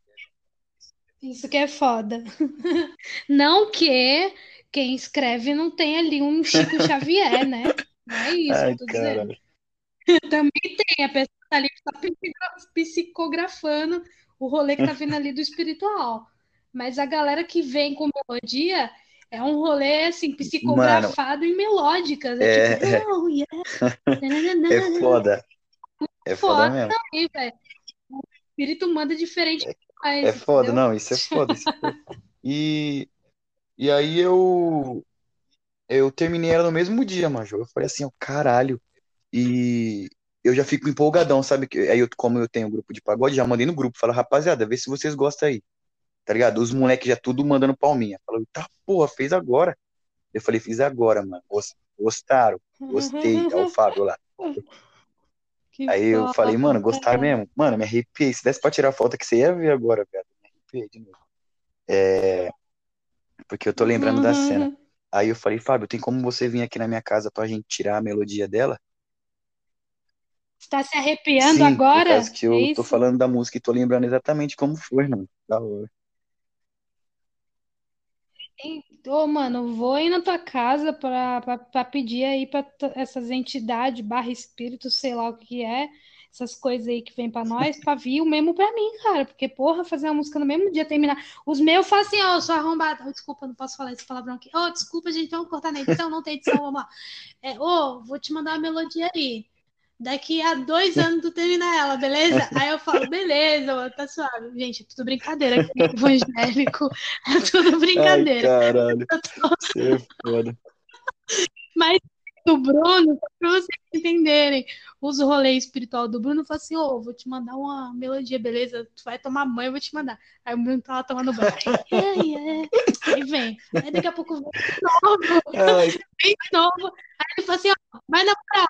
isso que é foda. (laughs) Não que quem escreve não tem ali um Chico (laughs) Xavier, né? Não é isso que Ai, eu tô dizendo. caralho. Também tem, a pessoa tá ali que tá psicogra- psicografando o rolê que tá vindo ali do (laughs) espiritual. Mas a galera que vem com melodia é um rolê, assim, Mano, psicografado em melódicas. É tipo, é, é, oh, yeah, é foda. É foda Foda mesmo. O espírito manda diferente É foda, entendeu? não, isso é foda, isso é foda. E, e aí eu, eu terminei ela no mesmo dia, manjo. Eu falei assim, ó, caralho. E eu já fico empolgadão, sabe? Que- Aí eu, como eu tenho um grupo de pagode, já mandei no grupo, falo, rapaziada, vê se vocês gostam aí, tá ligado? Os moleques já tudo mandando palminha. Falou, tá, porra, fez agora. Eu falei, fiz agora, mano. Gos- Gostaram, gostei. É o Fábio lá. (laughs) Que Aí eu falei, mano, foda. gostaram mesmo? Mano, me arrepiei. Se desse pra tirar foto que você ia ver agora, velho. Me arrepiei de novo. É, porque eu tô lembrando da cena. Aí eu falei, Fábio, tem como você vir aqui na minha casa pra gente tirar a melodia dela? Você tá se arrepiando Sim, por agora? causa que É eu tô isso? falando da música e tô lembrando exatamente como foi, mano. Da hora. Ô, mano, vou aí na tua casa pra, pra, pra pedir aí pra essas entidades, barra espírito, sei lá o que é, essas coisas aí que vem pra nós, pra vir o mesmo pra mim, cara. Porque, porra, fazer uma música no mesmo dia, terminar. Os meus falam assim, ó, eu sou arrombada. Ô, desculpa, não posso falar esse palavrão aqui. Ô, desculpa, gente, vamos cortar na edição, não tem edição, vamos lá. É, ô, vou te mandar uma melodia aí. Daqui a dois anos tu termina ela, beleza? Aí eu falo, beleza, mano, tá suave. Gente, é tudo brincadeira aqui, evangélico. (laughs) É tudo Ai, brincadeira. caralho. Eu tô- é foda. Mas do Bruno, pra vocês entenderem, os rolês espiritual do Bruno, fala assim, ô, vou te mandar uma melodia, beleza? Tu vai tomar banho, eu vou te mandar. Aí o Bruno tá lá tomando banho. Aí, é, é. Aí vem. Aí daqui a pouco vem de novo, Ai, vem de novo. Aí ele fala assim, ó, vai na moral.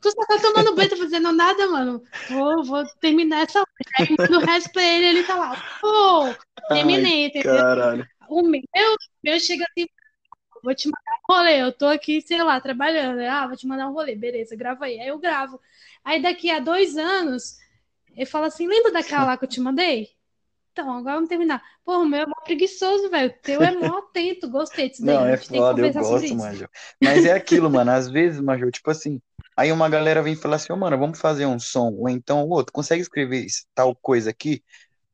Tu só tá tomando banho, tá fazendo nada, mano. Vou, vou terminar essa hora. Aí manda o resto pra ele, ele tá lá. Pô, ai, terminei, entendeu? caralho. O meu, meu chega assim, vou te mandar um rolê, eu tô aqui, sei lá, trabalhando. Ah, vou te mandar um rolê, beleza, grava aí. Aí eu gravo. Aí daqui a dois anos, ele fala assim: lembra daquela lá que eu te mandei? Então, agora vamos terminar. Pô, o meu é mó preguiçoso, velho. O teu é mó (laughs) atento, gostei disso. Não, A é gente tem que foda, eu gosto. Manjo. Mas é aquilo, mano. Às vezes, Manjo, tipo assim, aí uma galera vem falar assim, ô, mano, vamos fazer um som. Ou então, ô, tu consegue escrever tal coisa aqui?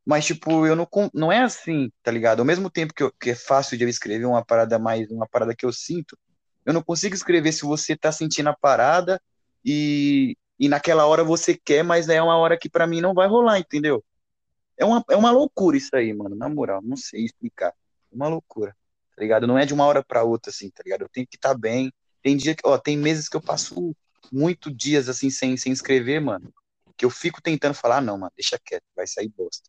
Mas, tipo, eu não, não é assim, tá ligado? Ao mesmo tempo que, eu- que é fácil de eu escrever uma parada mais, uma parada que eu sinto, eu não consigo escrever se você tá sentindo a parada e, e naquela hora você quer, mas é uma hora que pra mim não vai rolar, entendeu? É uma, é uma loucura isso aí, mano, na moral, não sei explicar. É uma loucura, tá ligado? Não é de uma hora pra outra, assim, tá ligado? Eu tenho que estar bem. Tem dia que, ó, tem meses que eu passo muito dias, assim, sem, sem escrever, mano, que eu fico tentando falar, ah, não, mano, deixa quieto, vai sair bosta.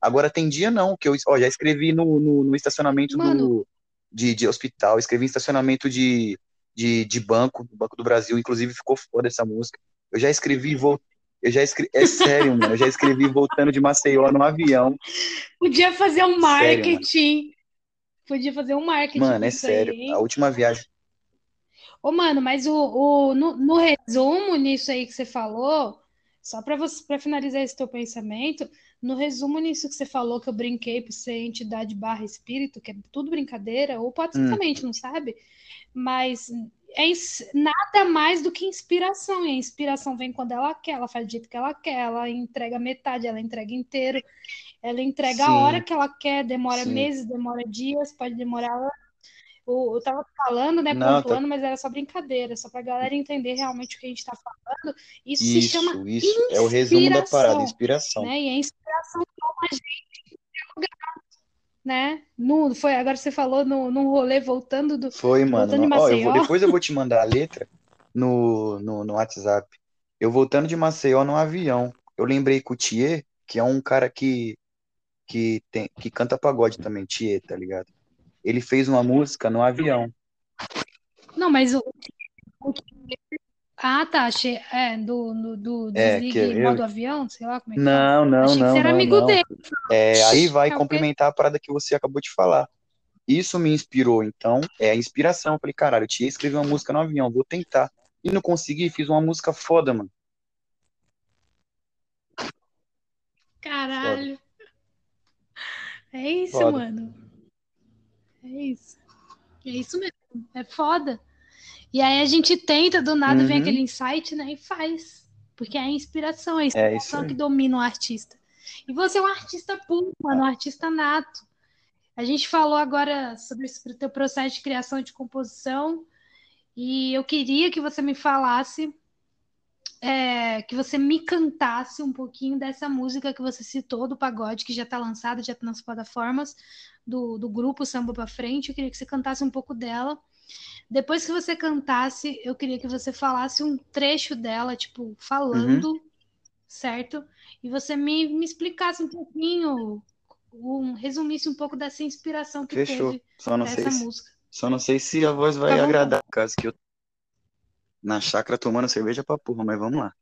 Agora tem dia não, que eu, ó, já escrevi no, no, no estacionamento Mano, do, de, de hospital, escrevi em estacionamento de, de, de banco, do Banco do Brasil, inclusive ficou foda essa música. Eu já escrevi, vol... eu já escrevi, é sério, mano, eu já escrevi voltando de Maceió no avião, podia fazer um sério, marketing. Podia fazer um marketing Mano, é disso aí, sério, a última viagem, Ô, mano, mas o, o, no, no resumo nisso aí que você falou, só para você, para finalizar esse teu pensamento, no resumo nisso que você falou que eu brinquei por ser entidade barra espírito, que é tudo brincadeira, ou pode ser hum, não sabe, mas é nada mais do que inspiração, e a inspiração vem quando ela quer, ela faz do jeito que ela quer, ela entrega metade, ela entrega inteiro, ela entrega a hora sim, que ela quer, demora sim, meses, demora dias, pode demorar o- Eu tava falando, né, não, tá, pontuando, mas era só brincadeira, só pra galera entender realmente o que a gente tá falando. Isso se chama isso, isso, é o resumo da parada, inspiração, inspiração, né? E a inspiração toma a gente, né? No, foi, agora você falou no, num rolê voltando do, foi, mano, voltando de no- ó, eu vou, Maceió. depois eu vou te mandar a (laughs) letra no, no, no WhatsApp, eu voltando de Maceió no avião, eu lembrei que o Thier, que é um cara que, que, tem, que canta pagode também, Thier, tá ligado? Ele fez uma música no avião, Não, mas o, o- ah, tá, achei, é, do, do, do é, que desligue eu, modo avião, sei lá como é que não, não, Achei que não, você era amigo não, dele. é, aí vai É complementar a parada que você acabou de falar, isso me inspirou. Então, é a inspiração. Eu falei, caralho, eu tinha escrever uma música no avião, vou tentar. E não consegui, fiz uma música foda, mano. Caralho. É isso, Foda. mano. É isso. É isso mesmo. É foda. E aí a gente tenta, do nada vem Uhum. aquele insight, né? E faz. Porque é a inspiração, é a É inspiração aí. que domina o artista. E você é um artista puro, mano, um artista nato. A gente falou agora sobre o teu processo de criação de composição. E eu queria que você me falasse, é, que você me cantasse um pouquinho dessa música que você citou, do pagode, que já está lançada, já está nas plataformas do, do grupo Samba pra Frente. Eu queria que você cantasse um pouco dela. Depois que você cantasse, eu queria que você falasse um trecho dela, tipo, falando, certo? E você me, me explicasse um pouquinho, um, resumisse um pouco dessa inspiração que Fechou. teve Só não sei se, música. só não sei se a voz vai vontade. agradar, causa que eu na chácara tomando cerveja pra porra, mas vamos lá.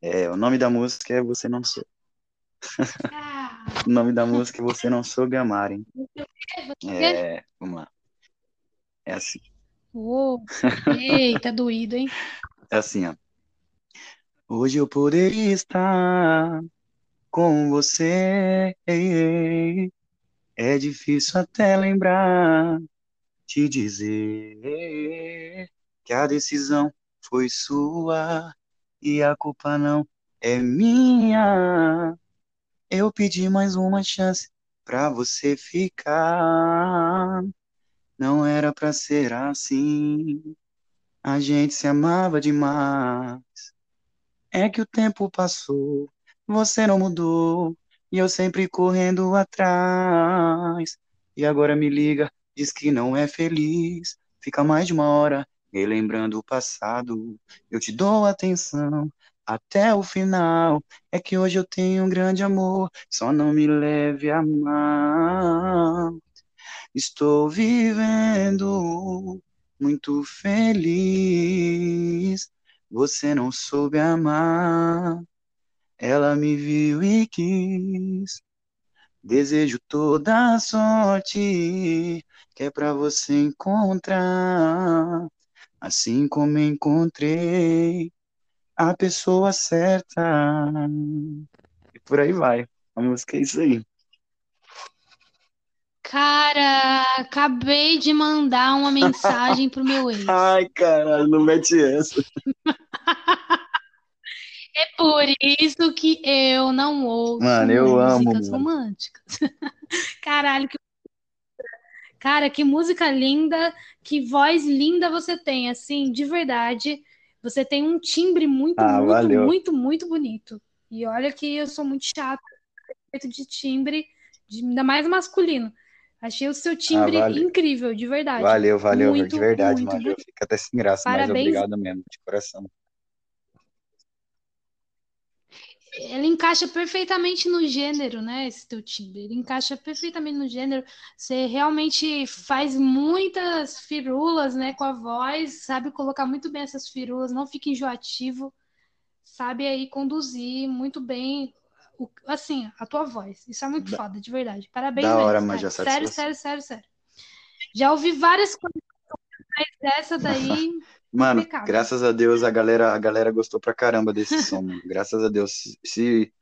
É, o nome da música é Você Não Sou. Ah, O nome da música é Você Não Sou Gamaren. você É, vamos lá. É assim. Uou. Eita, doído, hein? É assim, ó. Hoje eu poderia estar com você. É difícil até lembrar, te dizer que a decisão foi sua e a culpa não é minha. Eu pedi mais uma chance pra você ficar. Não era pra ser assim. A gente se amava demais. É que o tempo passou, você não mudou, e eu sempre correndo atrás. E agora me liga, diz que não é feliz, fica mais de uma hora relembrando o passado. Eu te dou atenção até o final. É que hoje eu tenho um grande amor, só não me leve a mal. Estou vivendo muito feliz. Você não soube amar, ela me viu e quis. Desejo toda a sorte que é pra você encontrar, assim como encontrei a pessoa certa. E por aí vai. A música é isso aí. Cara, acabei de mandar uma mensagem pro meu ex. Ai, caralho, não mete essa. É por isso que eu não ouço Mano, eu amo, músicas mano. românticas. (laughs) Caralho, que... cara, que música linda, que voz linda você tem, assim, de verdade. Você tem um timbre muito, Ah, muito, valeu. muito, muito bonito. E olha que eu sou muito chata a respeito de timbre, de- ainda mais masculino. Achei o seu timbre valeu. incrível, de verdade. Valeu, valeu, Muito, de verdade, muito fico até sem graça, mas Parabéns. obrigado mesmo, de coração. Ele encaixa perfeitamente no gênero, né? Esse teu timbre. Ele encaixa perfeitamente no gênero. Você realmente faz muitas firulas, né, com a voz, sabe colocar muito bem essas firulas, não fica enjoativo, sabe aí conduzir muito bem, o- assim, a tua voz. Isso é muito Da- foda, de verdade. Parabéns Da hora, cara. Manja, Sério, sério, sério, sério. Já ouvi várias coisas, mas essa daí, (laughs) Mano, impecável. graças a Deus a galera, a galera gostou pra caramba desse som. Graças a Deus. Se, se,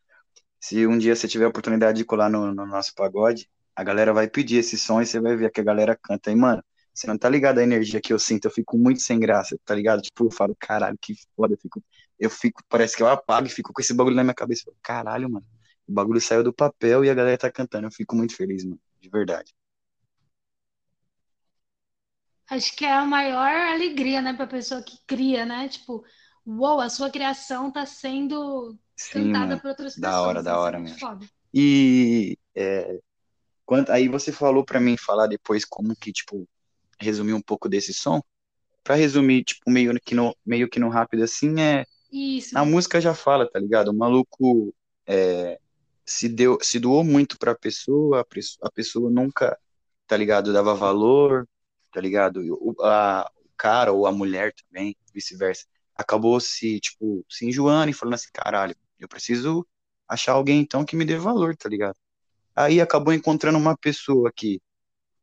se um dia você tiver a oportunidade de colar no, no nosso pagode, a galera vai pedir esse som e você vai ver que a galera canta. E, mano, você não tá ligado à energia que eu sinto, eu fico muito sem graça, tá ligado? Tipo, eu falo, caralho, que foda, eu fico, eu fico, parece que eu apago e fico com esse bagulho na minha cabeça. Caralho, mano, o bagulho saiu do papel e a galera tá cantando. Eu fico muito feliz, mano, de verdade. Acho que é a maior alegria, né, para a pessoa que cria, né? Tipo, uou, a sua criação tá sendo Sim, cantada mano. por outras Da pessoas. hora, da Isso é hora mesmo. foda. E é, quanto, aí você falou pra mim falar depois como que, tipo, resumir um pouco desse som. Pra resumir, tipo, meio que no, meio que no rápido assim, é, Isso. a música já fala, tá ligado? O maluco é, se deu, se doou muito pra pessoa, a pessoa, nunca, tá ligado, dava valor, tá ligado? O, a, o cara ou a mulher também, vice-versa, acabou se, tipo, se enjoando e falando assim, caralho, eu preciso achar alguém então que me dê valor, tá ligado? Aí acabou encontrando uma pessoa que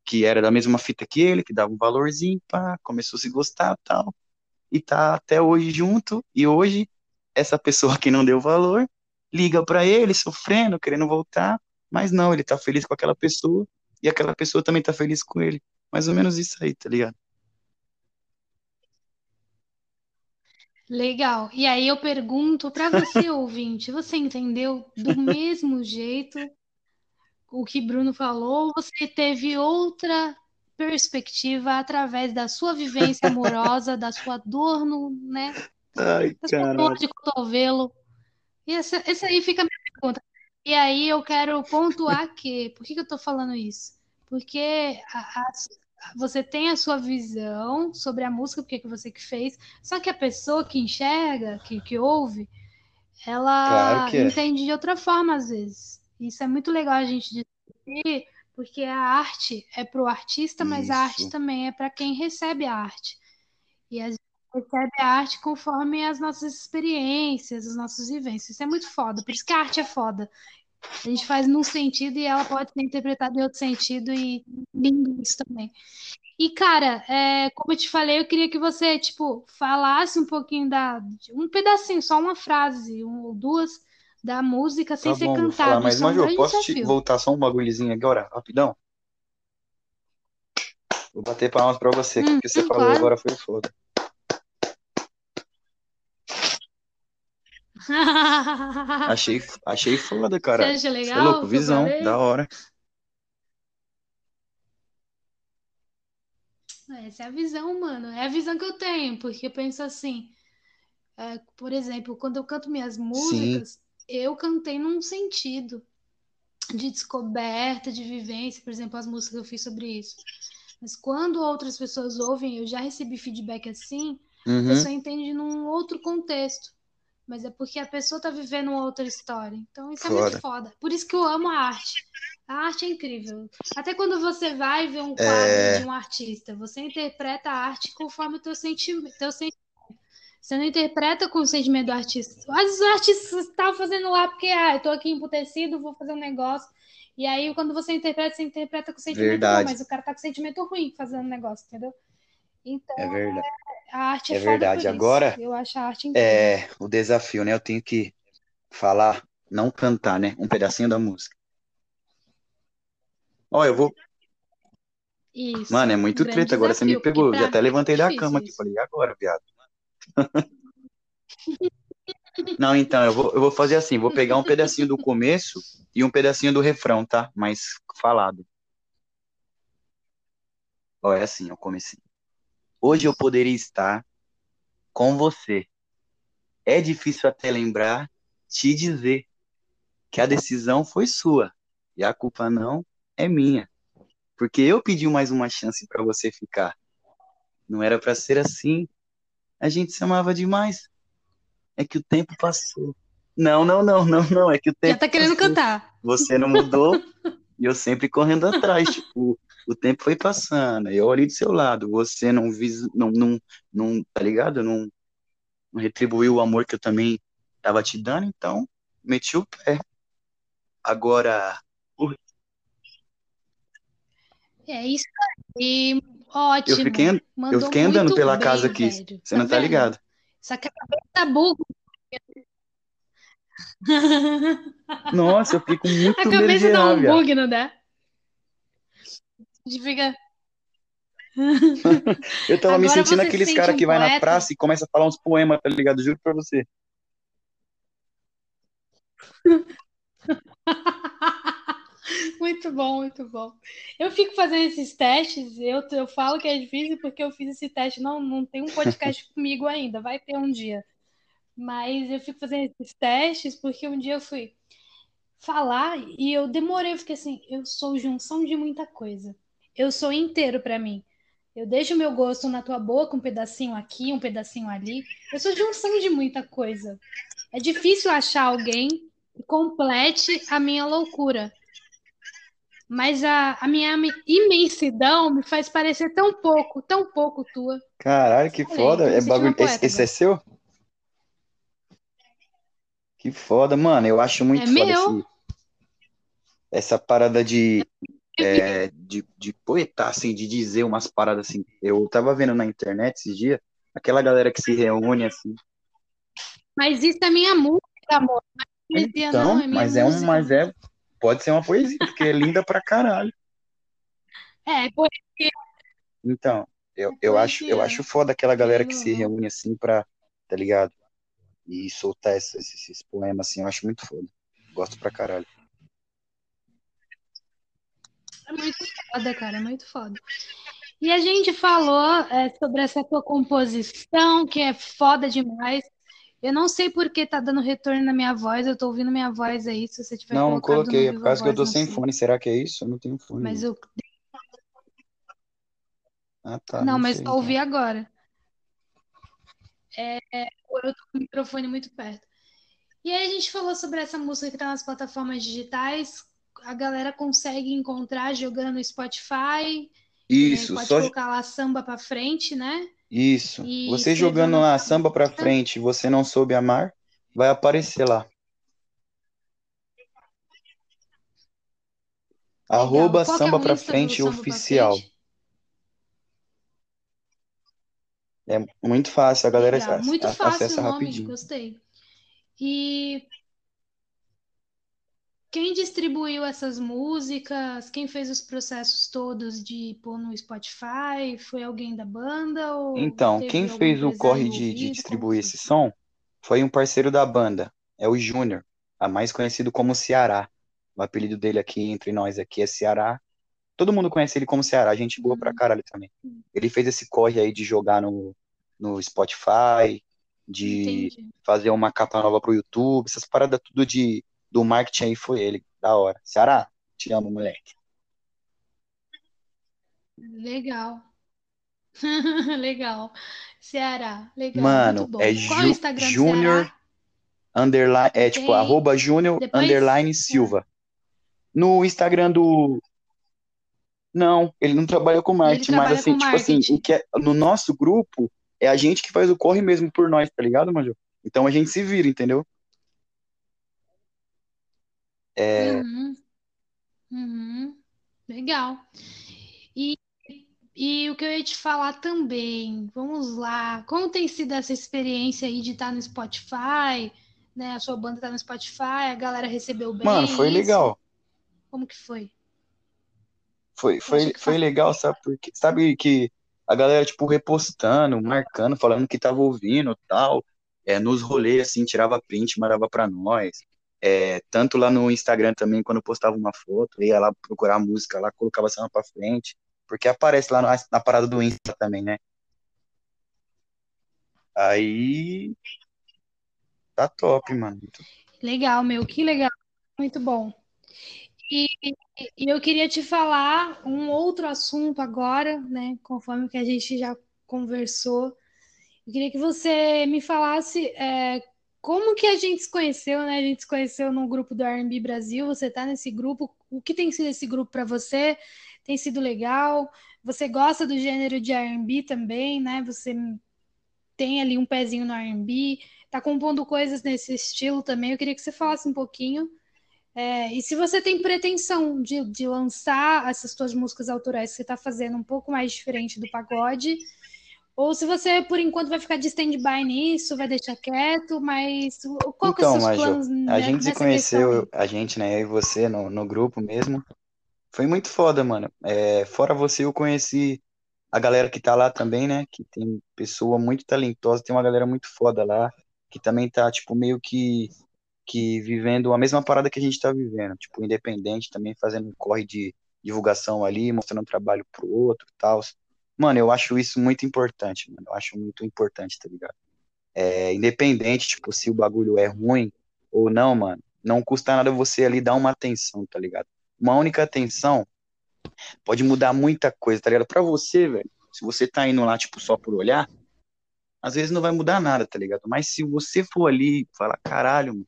que era da mesma fita que ele, que dava um valorzinho, pá, começou a se gostar tal, e tá até hoje junto, e hoje essa pessoa que não deu valor liga para ele sofrendo, querendo voltar, mas não, ele tá feliz com aquela pessoa, e aquela pessoa também tá feliz com ele. Mais ou menos isso aí, tá ligado? Legal. E aí eu pergunto para você, (laughs) ouvinte, você entendeu do mesmo jeito o que Bruno falou? Ou você teve outra perspectiva através da sua vivência amorosa, da sua dor no, né, Ai, sua dor de cotovelo? E essa, essa aí fica a minha pergunta. E aí eu quero pontuar que, por que que eu tô falando isso? Porque a- a- você tem a sua visão sobre a música, porque que você que fez, só que a pessoa que enxerga, que, que ouve, Claro ela que é. entende de outra forma às vezes. Isso é muito legal a gente discutir, porque a arte é para o artista, mas a arte Isso. também é para quem recebe a arte. E a gente recebe a arte conforme as nossas experiências, as nossas vivências. Isso é muito foda, por isso que a arte é foda. A gente faz num sentido e ela pode ser interpretada em outro sentido, e lindo isso também. E, cara, é, como eu te falei, eu queria que você, tipo, falasse um pouquinho da, um pedacinho, só uma frase, um ou duas da música, sem Tá ser bom, vou falar, cantado. mas é Major, grande posso te voltar só um bagulhozinho agora, rapidão? Vou bater palmas pra você, que o Hum, que você hum, falou claro. agora foi foda. (laughs) Achei, achei foda, Você cara. acha Você é legal louco, o que eu visão, falei? da hora. Essa é a visão, mano. É a visão que eu tenho, porque eu penso assim, é, por exemplo, quando eu canto minhas Sim, músicas, eu cantei num sentido de descoberta, de vivência, por exemplo, as músicas que eu fiz sobre isso. Mas quando outras pessoas ouvem, eu já recebi feedback assim, a uhum, pessoa entende num outro contexto. Mas é porque a pessoa tá vivendo uma outra história. Então isso é muito foda. foda. Por isso que eu amo a arte. A arte é incrível. Até quando você vai ver um quadro É, de um artista, você interpreta a arte conforme o teu sentimento. Teu sen- Você não interpreta com o sentimento do artista. Às vezes o artista está fazendo lá porque, ah, eu tô aqui emputecido, vou fazer um negócio. E aí, quando você interpreta, você interpreta com sentimento bom, verdade, mas o cara tá com sentimento ruim fazendo o negócio, entendeu? Então, é verdade, a arte é é verdade. Agora, Eu acho a arte incrível. é o desafio, né? Eu tenho que falar, não cantar, né? Um pedacinho da música. Ó, eu vou. Isso, Mano, é um muito grande treta. Agora você me pegou. Já pra até é levantei da cama aqui. isso. Falei, e agora, viado? Não, então, eu vou, eu vou fazer assim: vou pegar um pedacinho do começo e um pedacinho do refrão, tá? Mas falado. Ó, é assim, eu comecei. Hoje eu poderia estar com você. É difícil até lembrar, te dizer que a decisão foi sua e a culpa não é minha, porque eu pedi mais uma chance pra você ficar. Não era pra ser assim. A gente se amava demais. É que o tempo passou. Não, não, não, não, não. É que o Já tempo tá querendo passou. cantar. Você não mudou e eu sempre correndo atrás. Tipo, o tempo foi passando. Eu olhei do seu lado. Você não vis, não, não, não, tá ligado? Não, não retribuiu o amor que eu também tava te dando, então meti o pé. Agora, É isso aí. Eu fiquei, Ótimo. eu fiquei andando pela bem, casa aqui. velho. Você Tá não tá vendo? ligado? Só que (laughs) (laughs) a cabeça buga. Nossa, eu A muito de cabeça dá errar, um bug, não dá? A gente fica. (laughs) Eu tava me Agora sentindo você se aqueles sente caras um que vai na poeta? praça e começa a falar uns poemas, tá ligado? Juro pra você. Muito bom, muito bom. Eu fico fazendo esses testes, eu, eu falo que é difícil porque eu fiz esse teste, não, não tem um podcast (laughs) comigo ainda, vai ter um dia. Mas eu fico fazendo esses testes porque um dia eu fui falar e eu demorei, eu fiquei assim, eu sou junção de muita coisa. Eu sou inteiro pra mim. Eu deixo o meu gosto na tua boca, um pedacinho aqui, um pedacinho ali. Eu sou junção de muita coisa. É difícil achar alguém que complete a minha loucura. Mas a, a minha imensidão me faz parecer tão pouco, tão pouco tua. Caralho, que Falei, foda. É bagulho. Esse, esse é agora. seu? Que foda, mano. Eu acho muito É foda meu. esse, essa parada de é, de, de poetar, assim, de dizer umas paradas assim. Eu tava vendo na internet esses dias, aquela galera que se reúne assim. Mas isso é minha música, amor. Poesia, Então, não, é minha mas é um, música. mas é, pode ser uma poesia, porque é linda pra caralho. É, é poesia, Então, eu, é eu acho, eu poesia. acho foda aquela galera que se reúne assim pra, tá ligado? E soltar esses, esses, esses poemas assim, eu acho muito foda. Gosto pra caralho. É muito foda, cara, é muito foda. E a gente falou é, sobre essa tua composição, que é foda demais. Eu não sei por que tá dando retorno na minha voz, eu tô ouvindo minha voz aí, se você tiver Não, coloquei, é por causa que eu tô sem sei. fone. Será que é isso? Eu não tenho fone. Mas eu. Ah, tá, Não, não mas sei só ouvi então. agora. É, eu tô com o microfone muito perto. E aí a gente falou sobre essa música que tá nas plataformas digitais. A galera consegue encontrar jogando no Spotify. É, Isso, pode só colocar lá samba pra frente, né? Isso. E Você jogando lá samba pra música. frente, você não soube amar, vai aparecer lá. Legal. Arroba Qual é samba o pra frente Samba pra oficial. Frente? É muito fácil, a galera Legal. Muito ac- fácil acessa o nome, rapidinho. gostei. E quem distribuiu essas músicas? Quem fez os processos todos de pôr no Spotify? Foi alguém da banda ou Então, quem fez o corre de, de distribuir esse som foi um parceiro da banda, é o Júnior, a mais conhecido como Ceará. O apelido dele aqui entre nós aqui é Ceará. Todo mundo conhece ele como Ceará, gente boa pra Hum, caralho também. Ele fez esse corre aí de jogar no, no Spotify, de entendi. fazer uma capa nova pro YouTube, essas paradas tudo de, do marketing aí foi ele. Da hora. Ceará, te amo, moleque. Legal. (laughs) Legal. Ceará. Legal. Mano, Muito é é Ju, Júnior underline, é tipo Tem. arroba Júnior Depois. underline Silva. No Instagram do. Não, ele não trabalha com marketing, mas trabalha assim, com tipo assim, marketing. o que é, no nosso grupo é a gente que faz o corre mesmo por nós, tá ligado, Manjo? Então a gente se vira, entendeu? É, Uhum, uhum. Legal. E, e o que eu ia te falar também, vamos lá, como tem sido essa experiência aí de estar no Spotify, né? A sua banda tá no Spotify, a galera recebeu mano, foi bem isso? legal. Como que foi? Foi, foi, foi legal, sabe? Porque, sabe que a galera, tipo, repostando, marcando, falando que tava ouvindo tal. É, nos rolês, assim, tirava print, mandava pra nós. É, tanto lá no Instagram também, quando eu postava uma foto, ia lá procurar a música lá, colocava essa pra frente. Porque aparece lá na, na parada do Insta também, né? Aí tá top, mano. legal, meu, que legal, muito bom. E, e eu queria te falar um outro assunto agora, né? Conforme que a gente já conversou. Eu queria que você me falasse é, como que a gente se conheceu, né? A gente se conheceu no grupo do R&B Brasil. Você tá nesse grupo. O que tem sido esse grupo para você? Tem sido legal? Você gosta do gênero de R&B também, né? Você tem ali um pezinho no R&B, tá compondo coisas nesse estilo também. Eu queria que você falasse um pouquinho. É, e se você tem pretensão de, de lançar essas suas músicas autorais que você está fazendo um pouco mais diferente do pagode, ou se você, por enquanto, vai ficar de stand-by nisso, vai deixar quieto, mas qual que são Então, os seus Majô, planos a ne- gente se conheceu, a gente, né, eu e você no, no grupo mesmo. Foi muito foda, mano. É, fora você, eu conheci a galera que tá lá também, né? Que tem pessoa muito talentosa, tem uma galera muito foda lá, que também tá, tipo, meio que, que vivendo a mesma parada que a gente tá vivendo, tipo, independente, também fazendo um corre de divulgação ali, mostrando um trabalho pro outro e tal. Mano, eu acho isso muito importante, mano. Eu acho muito importante, tá ligado? É, independente, tipo, se o bagulho é ruim ou não, mano, não custa nada você ali dar uma atenção, tá ligado? Uma única atenção pode mudar muita coisa, tá ligado? Pra você, velho, se você tá indo lá, tipo, só por olhar, às vezes não vai mudar nada, tá ligado? Mas se você for ali e falar, caralho, mano,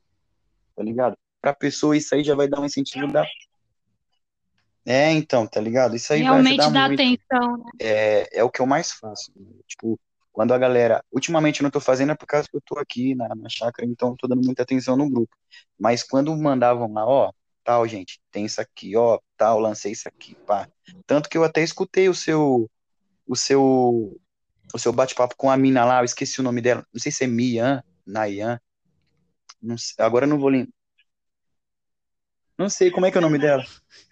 tá ligado? Pra pessoa isso aí já vai dar um incentivo da. É, então, tá ligado? Isso aí vai Realmente ajudar dá muito. atenção, né? É, é o que eu mais faço. mano. Tipo, quando a galera. Ultimamente eu não tô fazendo é por causa que eu tô aqui na, na chácara, então eu tô dando muita atenção no grupo. Mas quando mandavam lá, ó, tal, gente, tem isso aqui, ó, tal, lancei isso aqui, pá. Tanto que eu até escutei o seu, o seu, o seu bate-papo com a mina lá, eu esqueci o nome dela, não sei se é Mian, Nayan, não sei, agora eu não vou lembrar. Não sei como é que é o nome dela.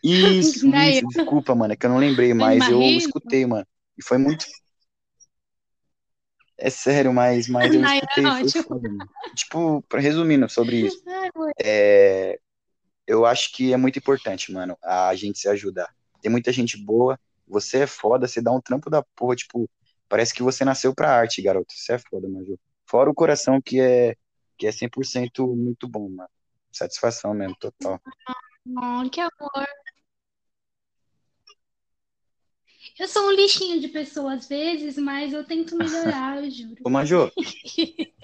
Isso, (laughs) isso, desculpa, mano, é que eu não lembrei, mas eu escutei, mano. E foi muito. É sério, mas, mas eu escutei. Foi foda, tipo, resumindo sobre isso. É, eu acho que é muito importante, mano, a gente se ajudar. Tem muita gente boa, você é foda, você dá um trampo da porra, tipo, parece que você nasceu pra arte, garoto. Você é foda, mano. Fora o coração que é, que é 100% muito bom, mano. Satisfação mesmo, total. Oh, que amor. Eu sou um lixinho de pessoa às vezes, mas eu tento melhorar, eu juro. Ô, Majô. (laughs)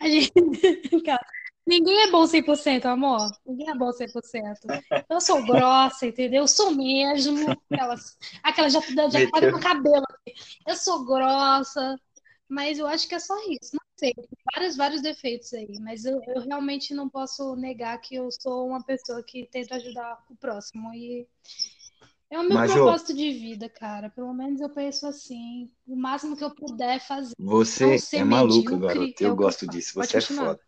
A gente... (laughs) Ninguém é bom 100%, amor. Ninguém é bom 100%. Eu sou grossa, entendeu? Eu sou mesmo. Aquelas, aquela já, já no cabelo. Eu sou grossa, mas eu acho que é só isso. Não tem vários, vários defeitos aí, mas eu, eu realmente não posso negar que eu sou uma pessoa que tenta ajudar o próximo. E é o meu Major, propósito de vida, cara. Pelo menos eu penso assim. O máximo que eu puder fazer. Você é maluca, garoto. Eu é gosto disso. Você é foda.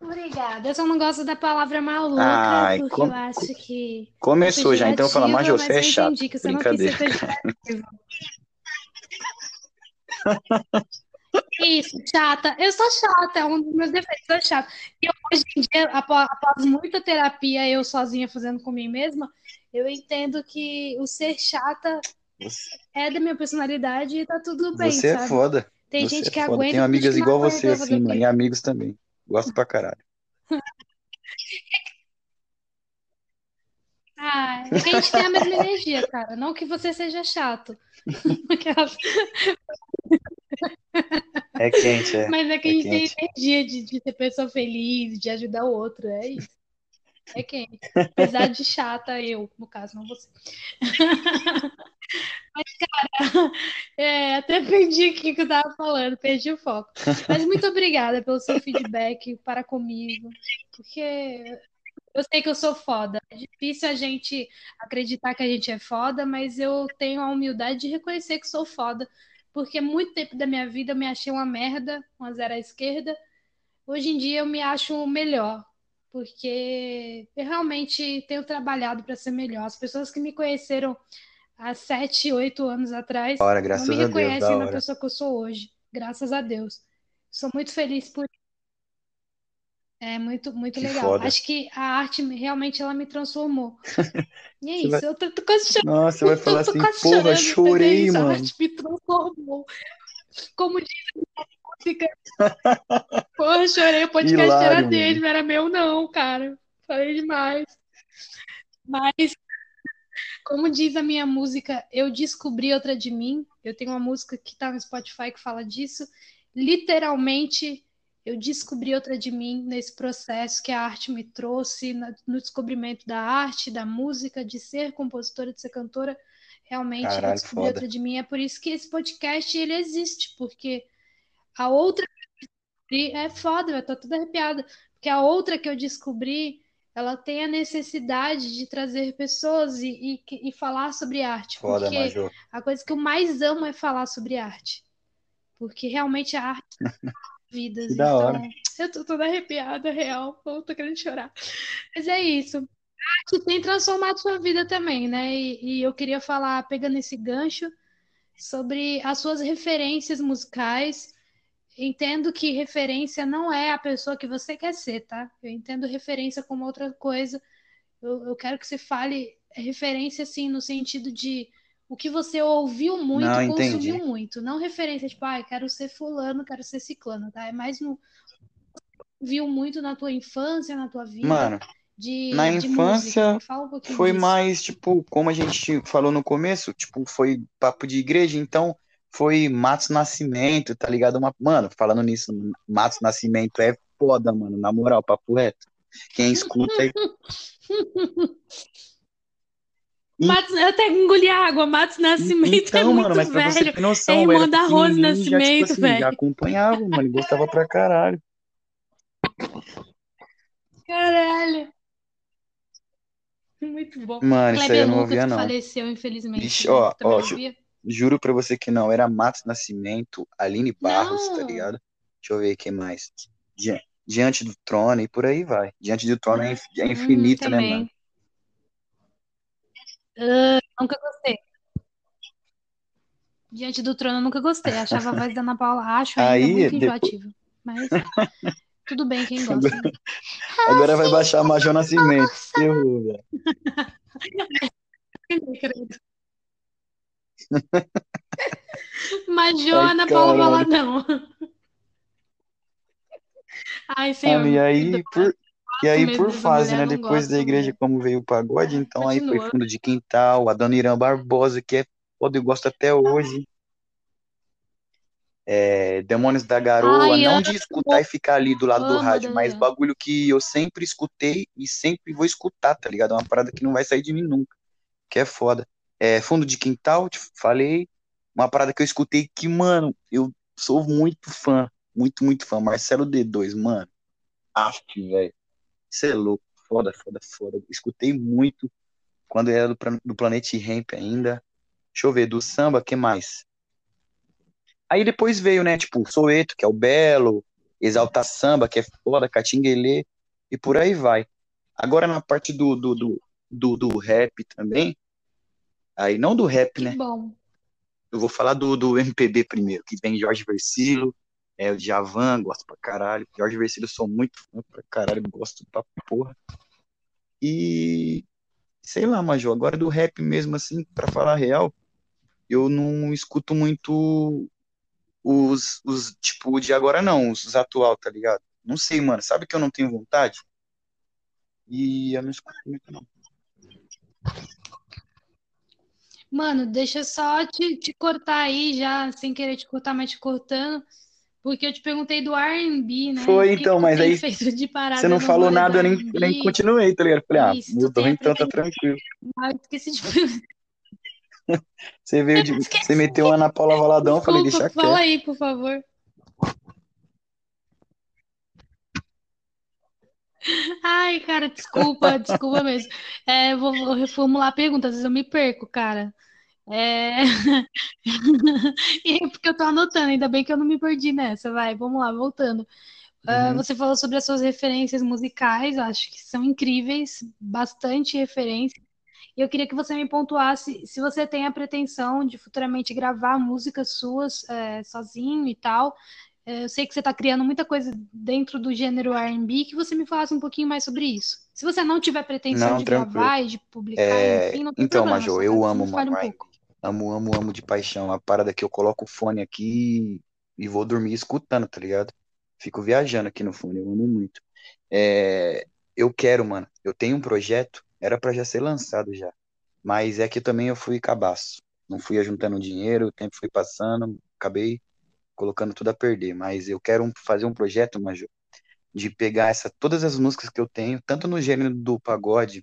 Obrigada. Eu só não gosto da palavra maluca, Ai, porque com... eu acho que. Começou já, então fala, Major, você é chato. Você Brincadeira. (laughs) Isso, chata. Eu sou chata, é um dos meus defeitos, eu sou chata. E hoje em dia, após, após, muita terapia, eu sozinha fazendo com mim mesma, eu entendo que o ser chata é da minha personalidade e tá tudo bem, Você é sabe? é foda. Tem você gente é que foda. aguenta. Tenho amigas igual você, assim, e amigos também. Gosto pra caralho. (laughs) Ah, a gente tem a mesma energia, cara. Não que você seja chato. É quente, é. Mas é que é a gente quente. tem energia de, de ser pessoa feliz, de ajudar o outro. É isso. É quente. Apesar de chata, eu, no caso, não você. (laughs) Mas, cara, (laughs) é, até perdi o que eu tava falando, perdi o foco. Mas muito obrigada pelo seu feedback para comigo, porque eu sei que eu sou foda. É difícil a gente acreditar que a gente é foda, mas eu tenho a humildade de reconhecer que sou foda, porque muito tempo da minha vida eu me achei uma merda, uma zero à esquerda. Hoje em dia eu me acho melhor, porque eu realmente tenho trabalhado para ser melhor. As pessoas que me conheceram há sete, oito anos atrás, hora, não me reconhecem na pessoa que eu sou hoje. Graças a Deus. Sou muito feliz por é muito, muito que legal. Foda. Acho que a arte realmente ela me transformou. (laughs) E é isso, vai... eu tô, tô quase chorando. Nossa, você vai falar (laughs) assim, porra, chorei, isso, mano. A arte me transformou. Como diz a música. (laughs) porra, chorei, o podcast Hilário, era dele, não era meu não, cara. Falei demais. Mas como diz a minha música, eu descobri outra de mim. Eu tenho uma música que tá no Spotify que fala disso. Literalmente, eu descobri outra de mim nesse processo que a arte me trouxe, no descobrimento da arte, da música, de ser compositora, de ser cantora. Realmente, Caralho, eu descobri foda. outra de mim. É por isso que esse podcast ele existe, porque a outra que eu descobri é foda, eu tô toda arrepiada, porque a outra que eu descobri ela tem a necessidade de trazer pessoas e, e, e falar sobre arte. Foda, porque Major. a coisa que eu mais amo é falar sobre arte. Porque realmente a arte (laughs) vidas. Que da então, hora. eu tô toda arrepiada, real. Eu tô querendo chorar. Mas é isso. A arte tem transformado sua vida também, né? E, e eu queria falar, pegando esse gancho, sobre as suas referências musicais entendo que referência não é a pessoa que você quer ser, tá? Eu entendo referência como outra coisa. Eu, eu quero que você fale referência, assim, no sentido de o que você ouviu muito, Não, consumiu entendi. muito. Não referência, tipo, ah, quero ser fulano, quero ser ciclano, tá? É mais no... Viu muito na tua infância, na tua vida, Mano, de, na de infância um foi disso. mais, tipo, como a gente falou no começo, tipo, foi papo de igreja, então foi Matos Nascimento, tá ligado? Uma... Mano, falando nisso, Matos Nascimento é foda, mano, na moral, papo reto. Quem escuta aí. (laughs) Matos, eu até engoli água. Matos Nascimento então, é muito mano, mas pra velho. você ter noção, é era da Rose pequenininho, já, tipo Nascimento, assim, velho. já acompanhava, mano, ele gostava pra caralho. Caralho. Muito bom. Mano, isso aí Kleber eu não Lucas, ouvia, não. faleceu, infelizmente, Vixe, né? ó, Também ó, ouvia? Juro pra você que não, era Matos Nascimento, Aline Barros, tá Não. ligado? Deixa eu ver quem mais. Di- Diante do Trono e por aí vai. Diante do Trono é é Hum, infinito, né, mano? Ah, nunca gostei. Diante do Trono, eu nunca gostei. Achava a voz da Ana Paula, acho ainda Aí, muito depois, enjoativa. Mas tudo bem quem gosta, agora, agora vai baixar Major como Nascimento. Ferrou, velho. (laughs) (laughs) credo. Major Ai, Ana Paula. Valadão. Ai, senhor, e me aí, por, e aí, por fase, né? Depois da igreja, como veio o pagode, então aí foi Continua. fundo de quintal, a Dona Irã Barbosa, que é foda, eu gosto até hoje. É, Demônios da Garoa, Ai, não de escutar e ficar ali do lado do rádio, mas bagulho que eu sempre escutei e sempre vou escutar, tá ligado? É uma parada que não vai sair de mim nunca, que é foda. É, fundo de quintal, te falei, uma parada que eu escutei que, mano, eu sou muito fã, muito, muito fã. Marcelo D2, mano, aff, velho, você é louco, foda, foda, foda. Escutei muito quando era do, do Planet Ramp ainda. Deixa eu ver, do samba, que mais? Aí depois veio, né, tipo, Soweto, que é o Belo, Exalta Samba, que é foda, Catinguelê, e por aí vai. Agora na parte do, do, do, do, do rap também, aí não do rap, né, bom. eu vou falar do, do MPB primeiro, que vem Jorge Versilo, é o Djavan, gosto pra caralho. Jorge Versilo, sou muito fã pra caralho, gosto pra porra. E sei lá, Major, agora do rap mesmo, assim, pra falar real, eu não escuto muito os, os tipo, de agora não, os atual, tá ligado? Não sei, mano, sabe que eu não tenho vontade? E eu não escuto muito, não. Mano, deixa eu só te, te cortar aí, já sem querer te cortar, mas te cortando, porque eu te perguntei do R&B, né? Foi, então, mas aí você não falou nada, eu nem, nem continuei, tá ligado? Falei, ah, se tu mudou, então tá tranquilo. Ah, esqueci de... (laughs) Você veio de, (laughs) você meteu a Ana Paula Valadão, eu falei, Desculpa, deixa fala quieto. aí, por favor. Ai, cara, desculpa, desculpa mesmo. É, vou, vou reformular a pergunta, às vezes eu me perco, cara. É... (laughs) E porque eu tô anotando, ainda bem que eu não me perdi nessa. Vai, vamos lá, voltando. Ah, Uhum. você falou sobre as suas referências musicais, eu acho que são incríveis, bastante referência. E eu queria que você me pontuasse se você tem a pretensão de futuramente gravar músicas suas, é, sozinho e tal. É, eu sei que você está criando muita coisa dentro do gênero R&B, que você me falasse um pouquinho mais sobre isso. Se você não tiver pretensão Não, de tranquilo. gravar e de publicar, É, enfim, não tem então, problema, Major, eu amo, mano, um R&B. Amo, amo, amo de paixão. A parada que eu coloco o fone aqui e vou dormir escutando, tá ligado? Fico viajando aqui no fone, eu amo muito. É, eu quero, mano. Eu tenho um projeto, era pra já ser lançado já. Mas é que também eu fui cabaço. Não fui ajuntando dinheiro, o tempo foi passando, acabei colocando tudo a perder. Mas eu quero um- fazer um projeto, Major, de pegar essa, todas as músicas que eu tenho, tanto no gênero do pagode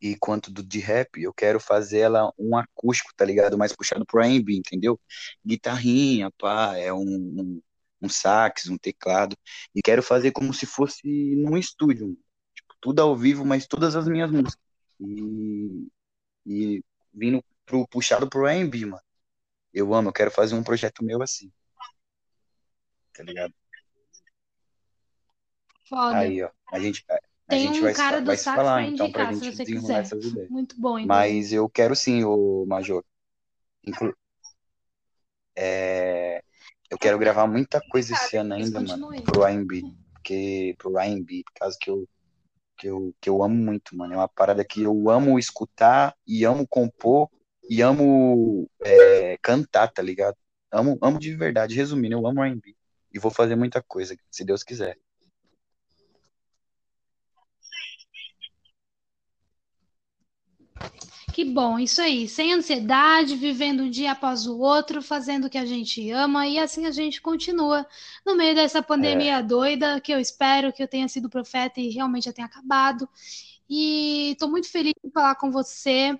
e quanto do de rap, eu quero fazer ela um acústico, tá ligado? Mais puxado pro R&B, entendeu? Guitarrinha, pá, é um, um, um sax, um teclado. E quero fazer como se fosse num estúdio. Tipo, tudo ao vivo, mas todas as minhas músicas. E, e vindo pro, puxado pro R&B, mano. Eu amo, eu quero fazer um projeto meu assim, tá ligado? Foda. Aí, ó, a gente, a, Tem gente um vai, cara vai se falar, pra então, pra indicar, se gente você desenrolar quiser. essas ideias. Muito bom, inclusive. Mas eu quero sim, o Major. Inclu- é, eu quero gravar muita coisa esse ano ainda, mano, pro R&B, porque pro R&B, por causa que eu que eu que eu amo muito, mano. É uma parada que eu amo escutar e amo compor e amo é, cantar, tá ligado? Amo, amo de verdade. Resumindo, eu amo R&B e vou fazer muita coisa, se Deus quiser. Que bom, isso aí. Sem ansiedade, vivendo um dia após o outro, fazendo o que a gente ama e assim a gente continua no meio dessa É, pandemia doida, que eu espero que eu tenha sido profeta e realmente já tenha acabado. E estou muito feliz de falar com você.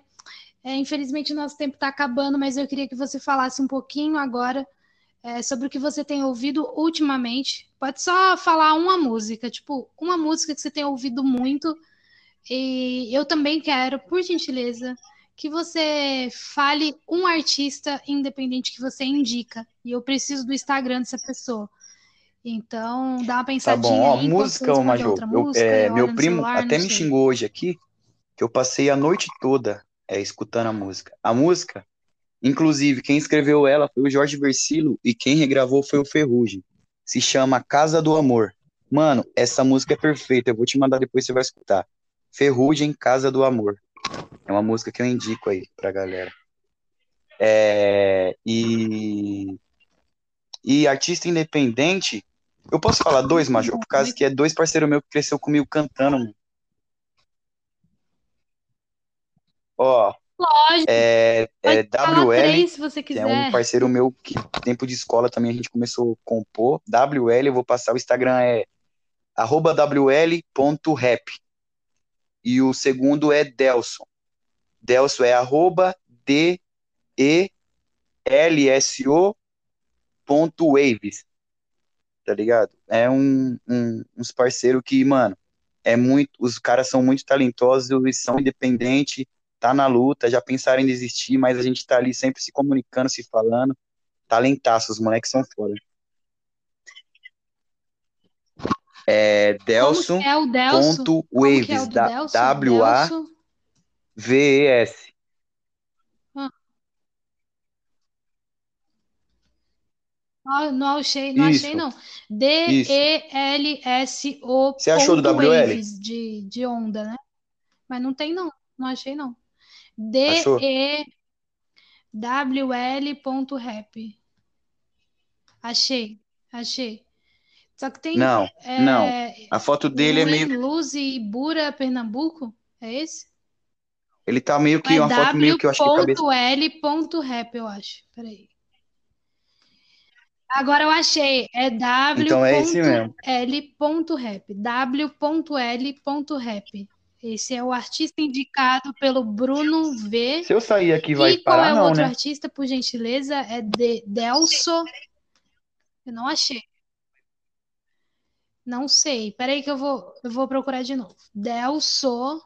É, infelizmente, o nosso tempo está acabando, mas eu queria que você falasse um pouquinho agora é, sobre o que você tem ouvido ultimamente. Pode só falar uma música, tipo, uma música que você tem ouvido muito. E eu também quero, por gentileza, que você fale um artista independente que você indica. E eu preciso do Instagram dessa pessoa. Então, dá uma pensadinha Tá bom, ó, aí, música, ô Eu, música, é, meu primo celular, até me xingou hoje aqui, que eu passei a noite toda é, escutando a música. A música, inclusive, quem escreveu ela foi o Jorge Versilo e quem regravou foi o Ferrugem. Se chama Casa do Amor. Mano, essa música é perfeita. Eu vou te mandar depois, você vai escutar. Ferrugem, Casa do Amor. É uma música que eu indico aí pra galera. É, e, e artista independente, eu posso falar dois, Major, por causa que é dois parceiros meus que cresceu comigo cantando, mano. Ó, Lógico, é, é WL, três se você que é um quiser. parceiro meu que tempo de escola também a gente começou a compor. WL, eu vou passar o Instagram é arroba wl.rap. E o segundo é Delson. Delson é arroba D-E-L-S-O ponto waves. Tá ligado? É um, um- uns parceiros que, mano, é muito. Os caras são muito talentosos, eles são independentes, tá na luta, já pensaram em desistir, mas a gente tá ali sempre se comunicando, se falando. Talentaços, os moleques são foda. É Delson é o Delso? ponto Como que é o waves, do da- Delso? W-A-V-E-S. Delso? Ah, ah, não achei, não achei Isso, não. isso. D-E-L-S-O Você achou do WL? waves de, de onda, né? Mas não tem não, não achei não. Achou? D-E-W-L ponto rap. Achei, achei. Só que tem Não, não. é, A foto dele é meio. Luz e Ibura, Pernambuco? É esse? Ele tá meio que é uma foto meio que eu acho que cabeça. w.l.rap, eu acho. Peraí. Agora eu achei. É Então é esse mesmo. w.l.rap. w.l.rap. Esse é o artista indicado pelo Bruno V. Se eu sair aqui, vai E qual parar, é o não, outro né? artista, por gentileza? É de Delso. Eu não achei. Não sei. Peraí que eu vou, eu vou procurar de novo. Delso.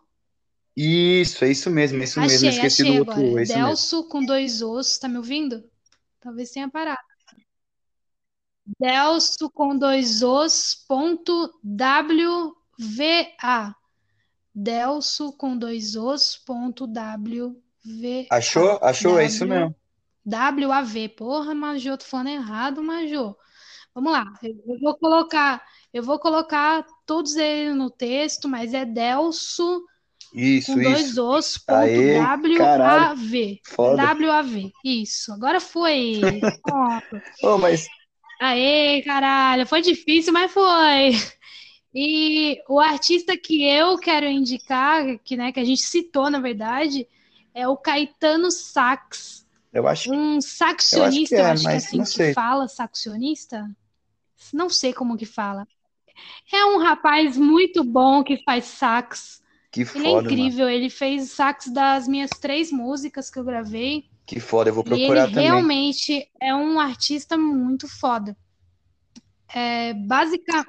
Isso, é isso mesmo, é isso mesmo. Eu Achei, esqueci achei do outro, agora. é isso mesmo. Delso com dois ossos. Tá me ouvindo? Talvez tenha parado. Delso com dois os ponto WVA. Delso com dois os ponto WVA. Achou? Achou? É isso W- mesmo. WAV. Porra, Majô, tô falando errado, Majô. Vamos lá. Eu vou colocar, eu vou colocar todos eles no texto, mas é Delso Isso, com dois isso. os ponto Aê. WAV. WAV. Isso. Agora foi. (laughs) Pronto. Ô, mas Aê, caralho, foi difícil, mas foi. E o artista que eu quero indicar, que, né, que a gente citou, na verdade, é o Caetano Sax, eu acho que. um saxonista, eu é, acho que é mas assim não que sei. fala, saxonista? Não sei como que fala. É um rapaz muito bom que faz sax. Que Ele é foda, mano. incrível, ele fez sax das minhas três músicas que eu gravei. Que foda, eu vou E ele procurar também. realmente é um artista muito foda. É, basica-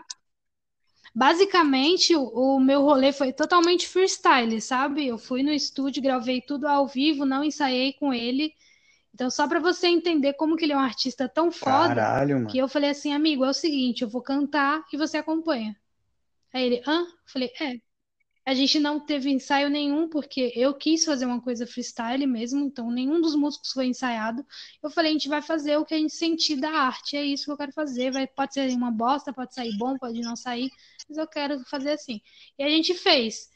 basicamente, o, o meu rolê foi totalmente freestyle, sabe? Eu fui no estúdio, gravei tudo ao vivo, não ensaiei com ele. Então, só para você entender como que ele é um artista tão foda, Caralho, mano. que eu falei assim, amigo, é o seguinte, eu vou cantar e você acompanha. Aí ele, hã? Eu falei, é. A gente não teve ensaio nenhum, porque eu quis fazer uma coisa freestyle mesmo, então nenhum dos músicos foi ensaiado. Eu falei, a gente vai fazer o que a gente sentir da arte, é isso que eu quero fazer. Vai, pode ser uma bosta, pode sair bom, pode não sair, mas eu quero fazer assim. E a gente fez.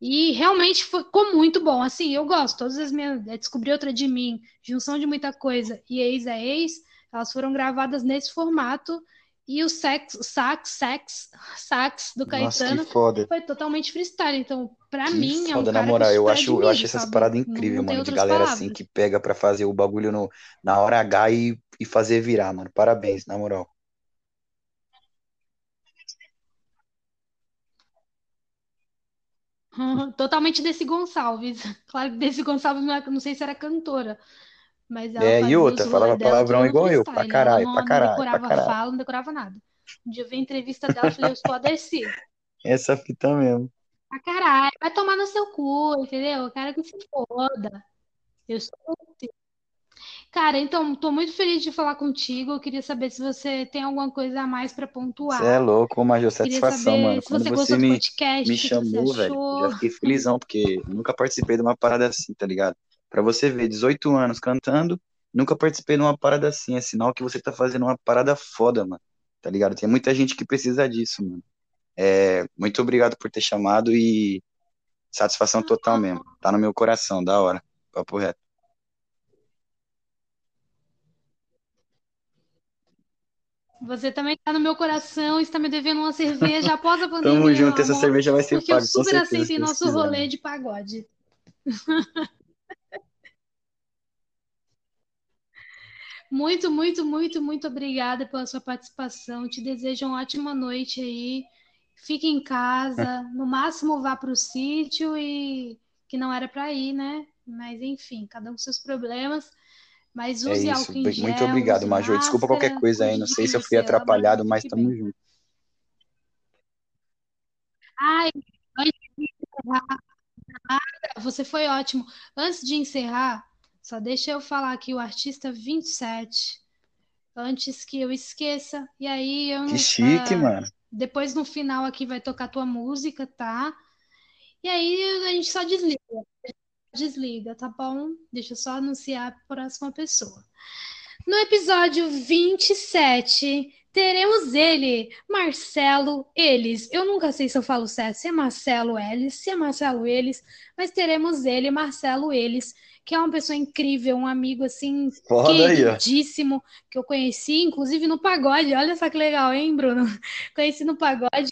E realmente ficou muito bom. Assim, eu gosto. Todas as minhas. é, Descobri outra de mim, junção de muita coisa e ex é ex, elas foram gravadas nesse formato. E o sex, o sax, sax, sax do Nossa, Caetano que foda. foi totalmente freestyle. Então, pra Que mim, é um foda, na cara que moral. eu Eu acho, eu admiro, acho essas paradas incríveis, não mano. De galera assim palavras. que pega pra fazer o bagulho no, na hora H e, e fazer virar, mano. Parabéns, na moral. (laughs) Totalmente Desi Gonçalves. (laughs) Claro que Desi Gonçalves não, é, não sei se era cantora, mas ela É, e outra, falava palavrão igual eu, pra. Ela caralho, não, pra não caralho, pra decorava caralho. fala, não decorava nada. Um dia eu vi a entrevista dela, eu falei, eu sou a. Essa fita mesmo. Pra caralho, vai tomar no seu cu, entendeu? Eu quero que se foda. Eu sou. Cara, então, tô muito feliz de falar contigo. Eu queria saber se você tem alguma coisa a mais pra Você é pontuar. louco, Major, satisfação, saber mano. se Quando você você gostou do me, podcast, me o chamou, velho, eu já fiquei felizão, porque nunca participei de uma parada assim, tá ligado? Pra você ver, 18 anos cantando, nunca participei de uma parada assim. É sinal que você tá fazendo uma parada foda, mano. Tá ligado? Tem muita gente que precisa disso, mano. É, muito obrigado por ter chamado e satisfação total mesmo. Tá no meu coração, da hora. Papo reto. Você também tá no meu coração, está me devendo uma cerveja após a (laughs) Tamo pandemia, meu junto, essa amor, cerveja vai ser porque eu paga, com super certeza, aceitei nosso rolê mano. de pagode. (laughs) Muito, muito, muito, muito obrigada pela sua participação. Te desejo uma ótima noite aí. Fique em casa, no máximo vá para o sítio e que não era para ir, né? Mas enfim, cada um com seus problemas. Mas É use isso. álcool em Bem- Muito gel, obrigado, Major. Desculpa qualquer coisa aí. Não sei se eu fui atrapalhado, mas fique tamo bem. junto. Ai, antes de encerrar, você foi ótimo. Antes de encerrar, só deixa eu falar aqui o artista 27, antes que eu esqueça. E aí, eu, Que chique, ah, mano. depois no final aqui vai tocar tua música, tá? E aí a gente só desliga, desliga, tá bom? Deixa eu só anunciar a próxima pessoa. No episódio 27, teremos ele, Marcelo Eles. Eu nunca sei se eu falo certo, se é Marcelo Eles, se é Marcelo Eles, mas teremos ele, Marcelo Eles, que é uma pessoa incrível, um amigo assim, Foda aí, queridíssimo, que eu conheci, inclusive no pagode. Olha só que legal, hein, Bruno? (laughs) Conheci no pagode.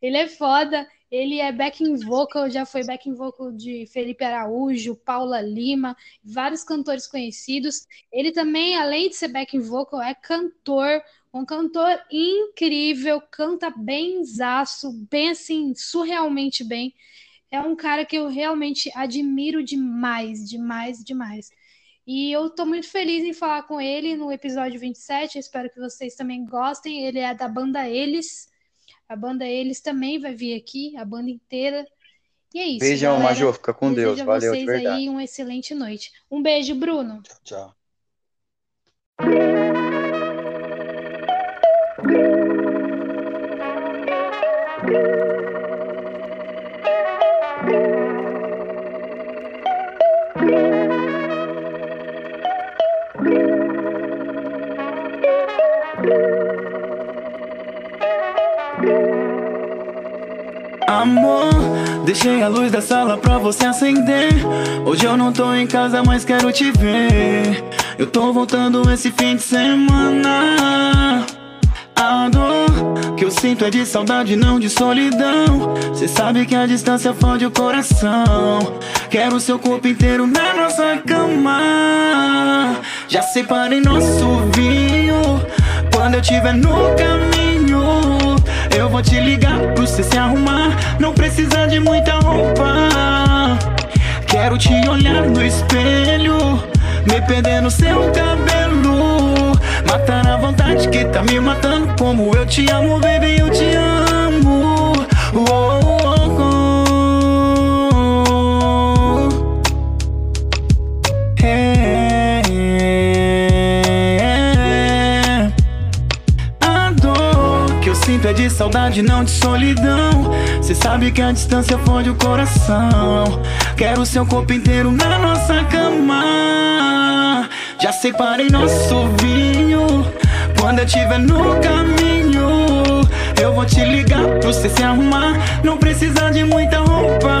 Ele é foda. Ele é backing vocal, já foi backing vocal de Felipe Araújo, Paula Lima, vários cantores conhecidos. Ele também, além de ser backing vocal, é cantor, um cantor incrível, canta benzaço, bem assim, surrealmente bem. É um cara que eu realmente admiro demais, demais, demais. E eu tô muito feliz em falar com ele no episódio 27. Eu espero que vocês também gostem. Ele é da banda Eles. A banda Eles também vai vir aqui, a banda inteira. E é isso, Beijão, galera. Major. Fica com Deus. Desejo a Valeu, de vocês verdade. aí uma excelente noite. Um beijo, Bruno. Tchau. Amor, deixei a luz da sala pra você acender. Hoje eu não tô em casa, mas quero te ver. Eu tô voltando esse fim de semana. A dor que eu sinto é de saudade, não de solidão. Cê sabe que a distância fode o coração. Quero seu corpo inteiro na nossa cama. Já separei nosso vinho. Quando eu tiver no caminho, eu vou te ligar pra você se arrumar. Não precisa de muita roupa. Quero te olhar no espelho, me perder no seu cabelo. Matar a vontade que tá me matando. Como eu te amo, baby, eu te amo. Saudade, não de solidão. Cê sabe que a distância fode o coração. Quero seu corpo inteiro na nossa cama. Já separei nosso vinho. Quando eu tiver no caminho, eu vou te ligar pra você se arrumar. Não precisa de muita roupa.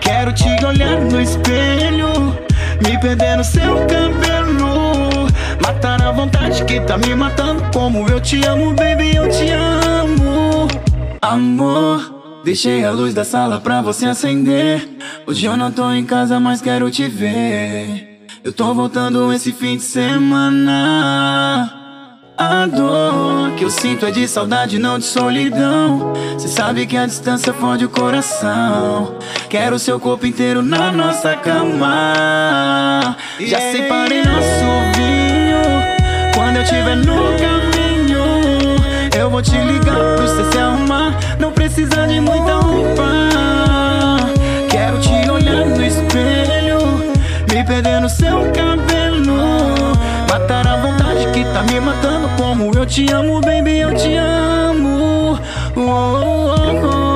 Quero te olhar no espelho, me perder no seu cabelo. Matar a vontade que tá me matando. Como eu te amo, baby, eu te amo. Amor, deixei a luz da sala pra você acender. Hoje eu não tô em casa, mas quero te ver. Eu tô voltando esse fim de semana. A dor que eu sinto é de saudade, não de solidão. Cê sabe que a distância fode o coração. Quero seu corpo inteiro na nossa cama. Já separei nosso vinho. Quando eu estiver no caminho, vou te ligar pra você se arrumar. Não precisa de muita roupa. Quero te olhar no espelho, me perder no seu cabelo. Matar a vontade que tá me matando como eu te amo, baby, eu te amo. Oh, oh, oh.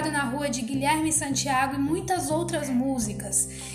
Na Rua de Guilherme Santiago e muitas outras músicas.